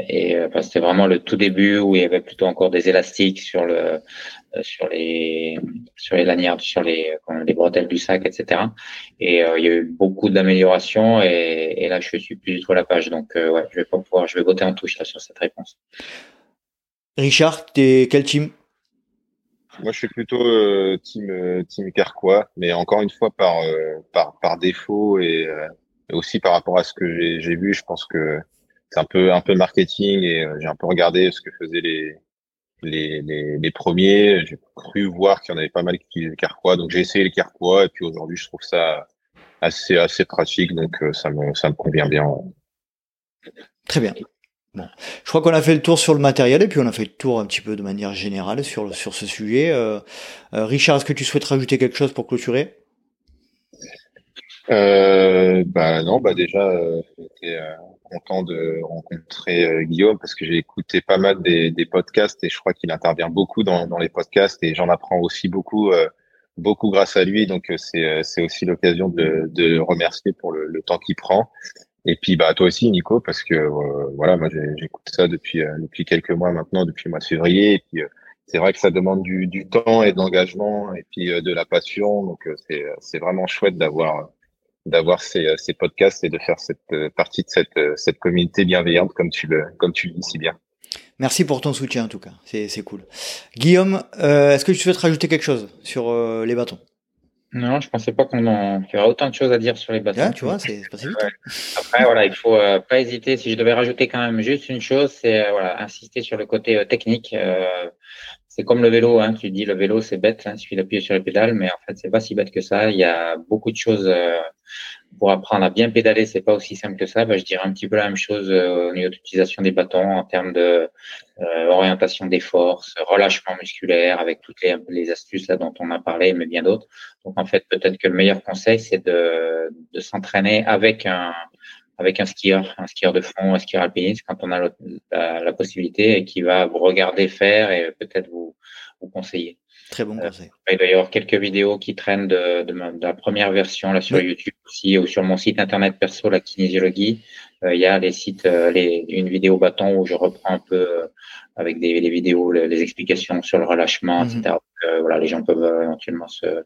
Et enfin, c'était vraiment le tout début où il y avait plutôt encore des élastiques sur le, sur les, sur les lanières, sur les, les bretelles du sac, etc. Et euh, il y a eu beaucoup d'améliorations et, et, là, je suis plus du tout à la page. Donc, euh, ouais, je vais pas pouvoir, je vais voter en touche là sur cette réponse. Richard, t'es quel team? Moi, je suis plutôt euh, team euh, team Carquois, mais encore une fois par euh, par par défaut et, et, aussi par rapport à ce que j'ai vu, je pense que c'est un peu un peu marketing et j'ai un peu regardé ce que faisaient les les, les, les premiers. J'ai cru voir qu'il y en avait pas mal qui utilisaient le Carquois, donc j'ai essayé le Carquois et puis aujourd'hui je trouve ça assez assez pratique, donc ça me ça me convient bien. Très bien. Bon, je crois qu'on a fait le tour sur le matériel et puis on a fait le tour un petit peu de manière générale sur sur ce sujet. Euh, euh, Richard, est-ce que tu souhaites rajouter quelque chose pour clôturer? Euh, Bah non, bah déjà j'étais content de rencontrer Guillaume parce que j'ai écouté pas mal des, des, podcasts et je crois qu'il intervient beaucoup dans, dans, les podcasts et j'en apprends aussi beaucoup, euh, beaucoup grâce à lui. Donc c'est c'est aussi l'occasion de, de remercier pour le, le temps qu'il prend. Et puis bah toi aussi Nico parce que euh, voilà moi j'écoute ça depuis euh, depuis quelques mois maintenant depuis le mois de février et puis c'est vrai que ça demande du, du temps et de l'engagement et puis de la passion donc c'est c'est vraiment chouette d'avoir d'avoir ces, ces podcasts et de faire cette partie de cette, cette communauté bienveillante comme tu le, comme tu le dis si bien. Merci pour ton soutien en tout cas, c'est cool. Guillaume, euh, est-ce que tu souhaites rajouter quelque chose sur euh, les bâtons? Non, je pensais pas qu'on en... qu'il y aurait autant de choses à dire sur les bâtons. Ah, tu vois, c'est passé vite. Ouais. Après, voilà, il faut euh, pas hésiter. Si je devais rajouter quand même juste une chose, c'est euh, voilà, insister sur le côté technique. C'est comme le vélo, hein. tu dis le vélo c'est bête, hein, il suffit d'appuyer sur les pédales, mais en fait c'est pas si bête que ça. Il y a beaucoup de choses pour apprendre à bien pédaler, c'est pas aussi simple que ça. Bah, je dirais un petit peu la même chose euh, au niveau de l'utilisation des bâtons en termes de euh, orientation des forces, relâchement musculaire, avec toutes les, les astuces là dont on a parlé, mais bien d'autres. Donc en fait, peut-être que le meilleur conseil, c'est de, de s'entraîner avec un avec un skieur, un skieur de fond, un skieur alpiniste, quand on a la, possibilité et qui va vous regarder faire et peut-être vous, vous conseiller. Très bon conseil. Euh, il va y avoir quelques vidéos qui traînent de, de, ma, de la première version là sur oui. YouTube aussi ou sur mon site internet perso la kinésiologie. Euh, il y a les sites, euh, les, une vidéo bâton où je reprends un peu avec des les vidéos, les, les, explications sur le relâchement, mm -hmm. etc. Donc, voilà, les gens peuvent éventuellement se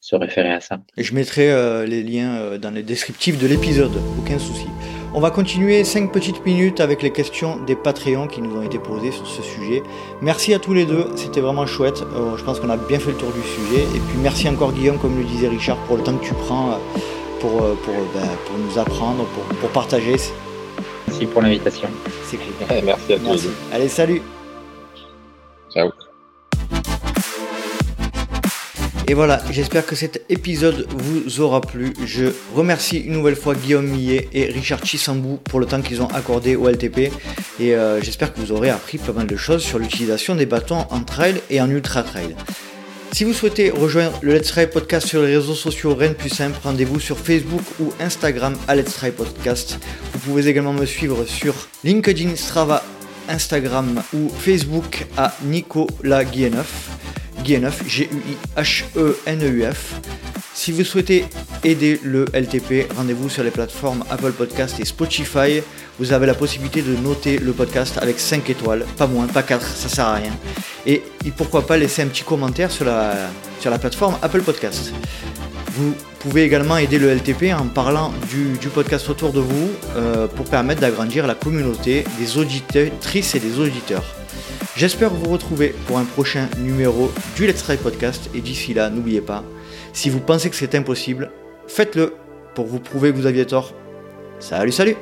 se référer à ça. Et je mettrai les liens dans les descriptifs de l'épisode, aucun souci. On va continuer 5 petites minutes avec les questions des Patreons qui nous ont été posées sur ce sujet. Merci à tous les deux, c'était vraiment chouette. Euh, je pense qu'on a bien fait le tour du sujet. Et puis merci encore Guillaume, comme le disait Richard, pour le temps que tu prends euh, pour, euh, pour, ben, pour nous apprendre, pour, pour partager. Merci pour l'invitation. C'est clair. merci à tous. Allez, salut. Ciao. Et voilà, j'espère que cet épisode vous aura plu. Je remercie une nouvelle fois Guillaume Millet et Richard Chisambou pour le temps qu'ils ont accordé au LTP. Et euh, j'espère que vous aurez appris pas mal de choses sur l'utilisation des bâtons en trail et en ultra trail. Si vous souhaitez rejoindre le Let's Try Podcast sur les réseaux sociaux, rien de plus simple, rendez-vous sur Facebook ou Instagram à Let's Try Podcast. Vous pouvez également me suivre sur LinkedIn, Strava, Instagram ou Facebook à Nicolas Guilleneuf. Guilleneuf, G-U-I-H-E-N-E-U-F. Si vous souhaitez aider le LTP, rendez-vous sur les plateformes Apple Podcast et Spotify. Vous avez la possibilité de noter le podcast avec 5 étoiles, pas moins, pas 4, ça sert à rien. Et pourquoi pas laisser un petit commentaire sur la, sur la plateforme Apple Podcast. Vous pouvez également aider le LTP en parlant du, podcast autour de vous euh, pour permettre d'agrandir la communauté des auditrices et des auditeurs. J'espère vous retrouver pour un prochain numéro du Let's Try Podcast et d'ici là, n'oubliez pas, si vous pensez que c'est impossible, faites-le pour vous prouver que vous aviez tort. Salut, salut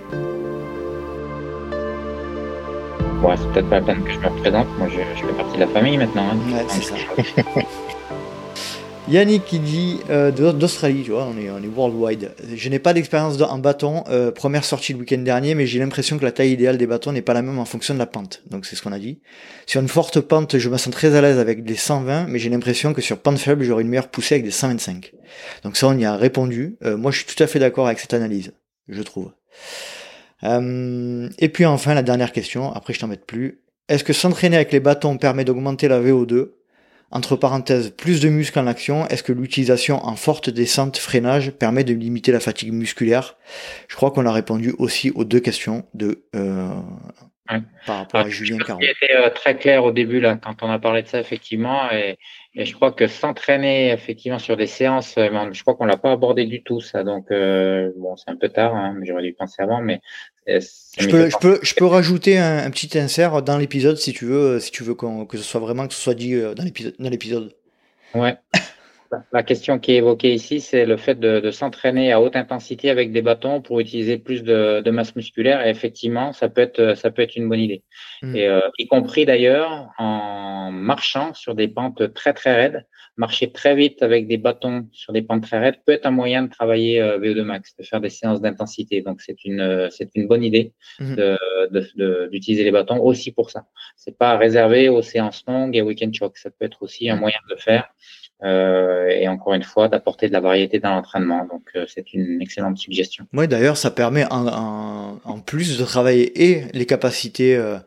Ouais, c'est peut-être pas la peine que je me représente, moi je, fais partie de la famille maintenant. Hein. Ouais, c'est ça. Yannick qui dit euh, d'Australie, tu vois, on est, on est worldwide. Je n'ai pas d'expérience en bâton, euh, première sortie le week-end dernier, mais j'ai l'impression que la taille idéale des bâtons n'est pas la même en fonction de la pente. Donc c'est ce qu'on a dit. Sur une forte pente, je me sens très à l'aise avec des 120, mais j'ai l'impression que sur pente faible, j'aurai une meilleure poussée avec des 125. Donc ça, on y a répondu. Euh, moi, je suis tout à fait d'accord avec cette analyse, je trouve. et puis enfin, la dernière question, après je t'embête plus. Est-ce que s'entraîner avec les bâtons permet d'augmenter la VO2 entre parenthèses, plus de muscles en action, est-ce que l'utilisation en forte descente freinage permet de limiter la fatigue musculaire? Je crois qu'on a répondu aussi aux deux questions de euh, par rapport à Julien Caron. était euh, très clair au début là quand on a parlé de ça effectivement et, je crois que s'entraîner effectivement sur des séances, euh, je crois qu'on l'a pas abordé du tout ça donc bon c'est un peu tard, hein, j'aurais dû penser avant mais je peux, je, peux, je peux rajouter un, petit insert dans l'épisode si tu veux, si tu veux que ce soit vraiment que ce soit dit euh, dans l'épisode. Ouais. La question qui est évoquée ici, c'est le fait de, s'entraîner à haute intensité avec des bâtons pour utiliser plus de, masse musculaire. Et effectivement, ça peut être, ça peut être une bonne idée. Hmm. Et euh, y compris d'ailleurs en marchant sur des pentes très très raides, marcher très vite avec des bâtons sur des pentes très raides peut être un moyen de travailler euh, VO2 max, de faire des séances d'intensité. Donc c'est une, c'est une bonne idée hmm. d'utiliser les bâtons aussi pour ça. C'est pas réservé aux séances longues et week-end choc. Ça peut être aussi un hmm. moyen de le faire. Euh, et encore une fois d'apporter de la variété dans l'entraînement. Donc euh, c'est une excellente suggestion. Oui, d'ailleurs, ça permet en, en, plus de travailler et les capacités. Euh,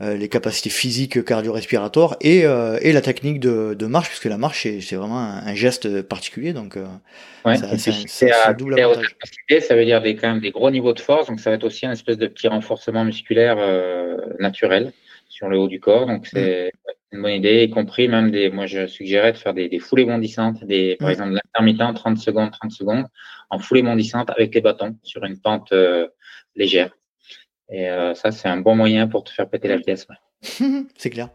les capacités physiques cardio-respiratoires et, et la technique de, de marche, puisque la marche, c'est vraiment un, geste particulier. Donc, ouais, c'est un double avantage. Ça veut dire des, quand même des gros niveaux de force, donc ça va être aussi un espèce de petit renforcement musculaire naturel sur le haut du corps. Donc, c'est une bonne idée, y compris même des, moi, je suggérais de faire des, des foulées bondissantes, des, par exemple, l'intermittent 30 secondes, 30 secondes, en foulée bondissante avec les bâtons sur une pente euh, légère. Et euh, ça, c'est un bon moyen pour te faire péter la pièce. c'est clair.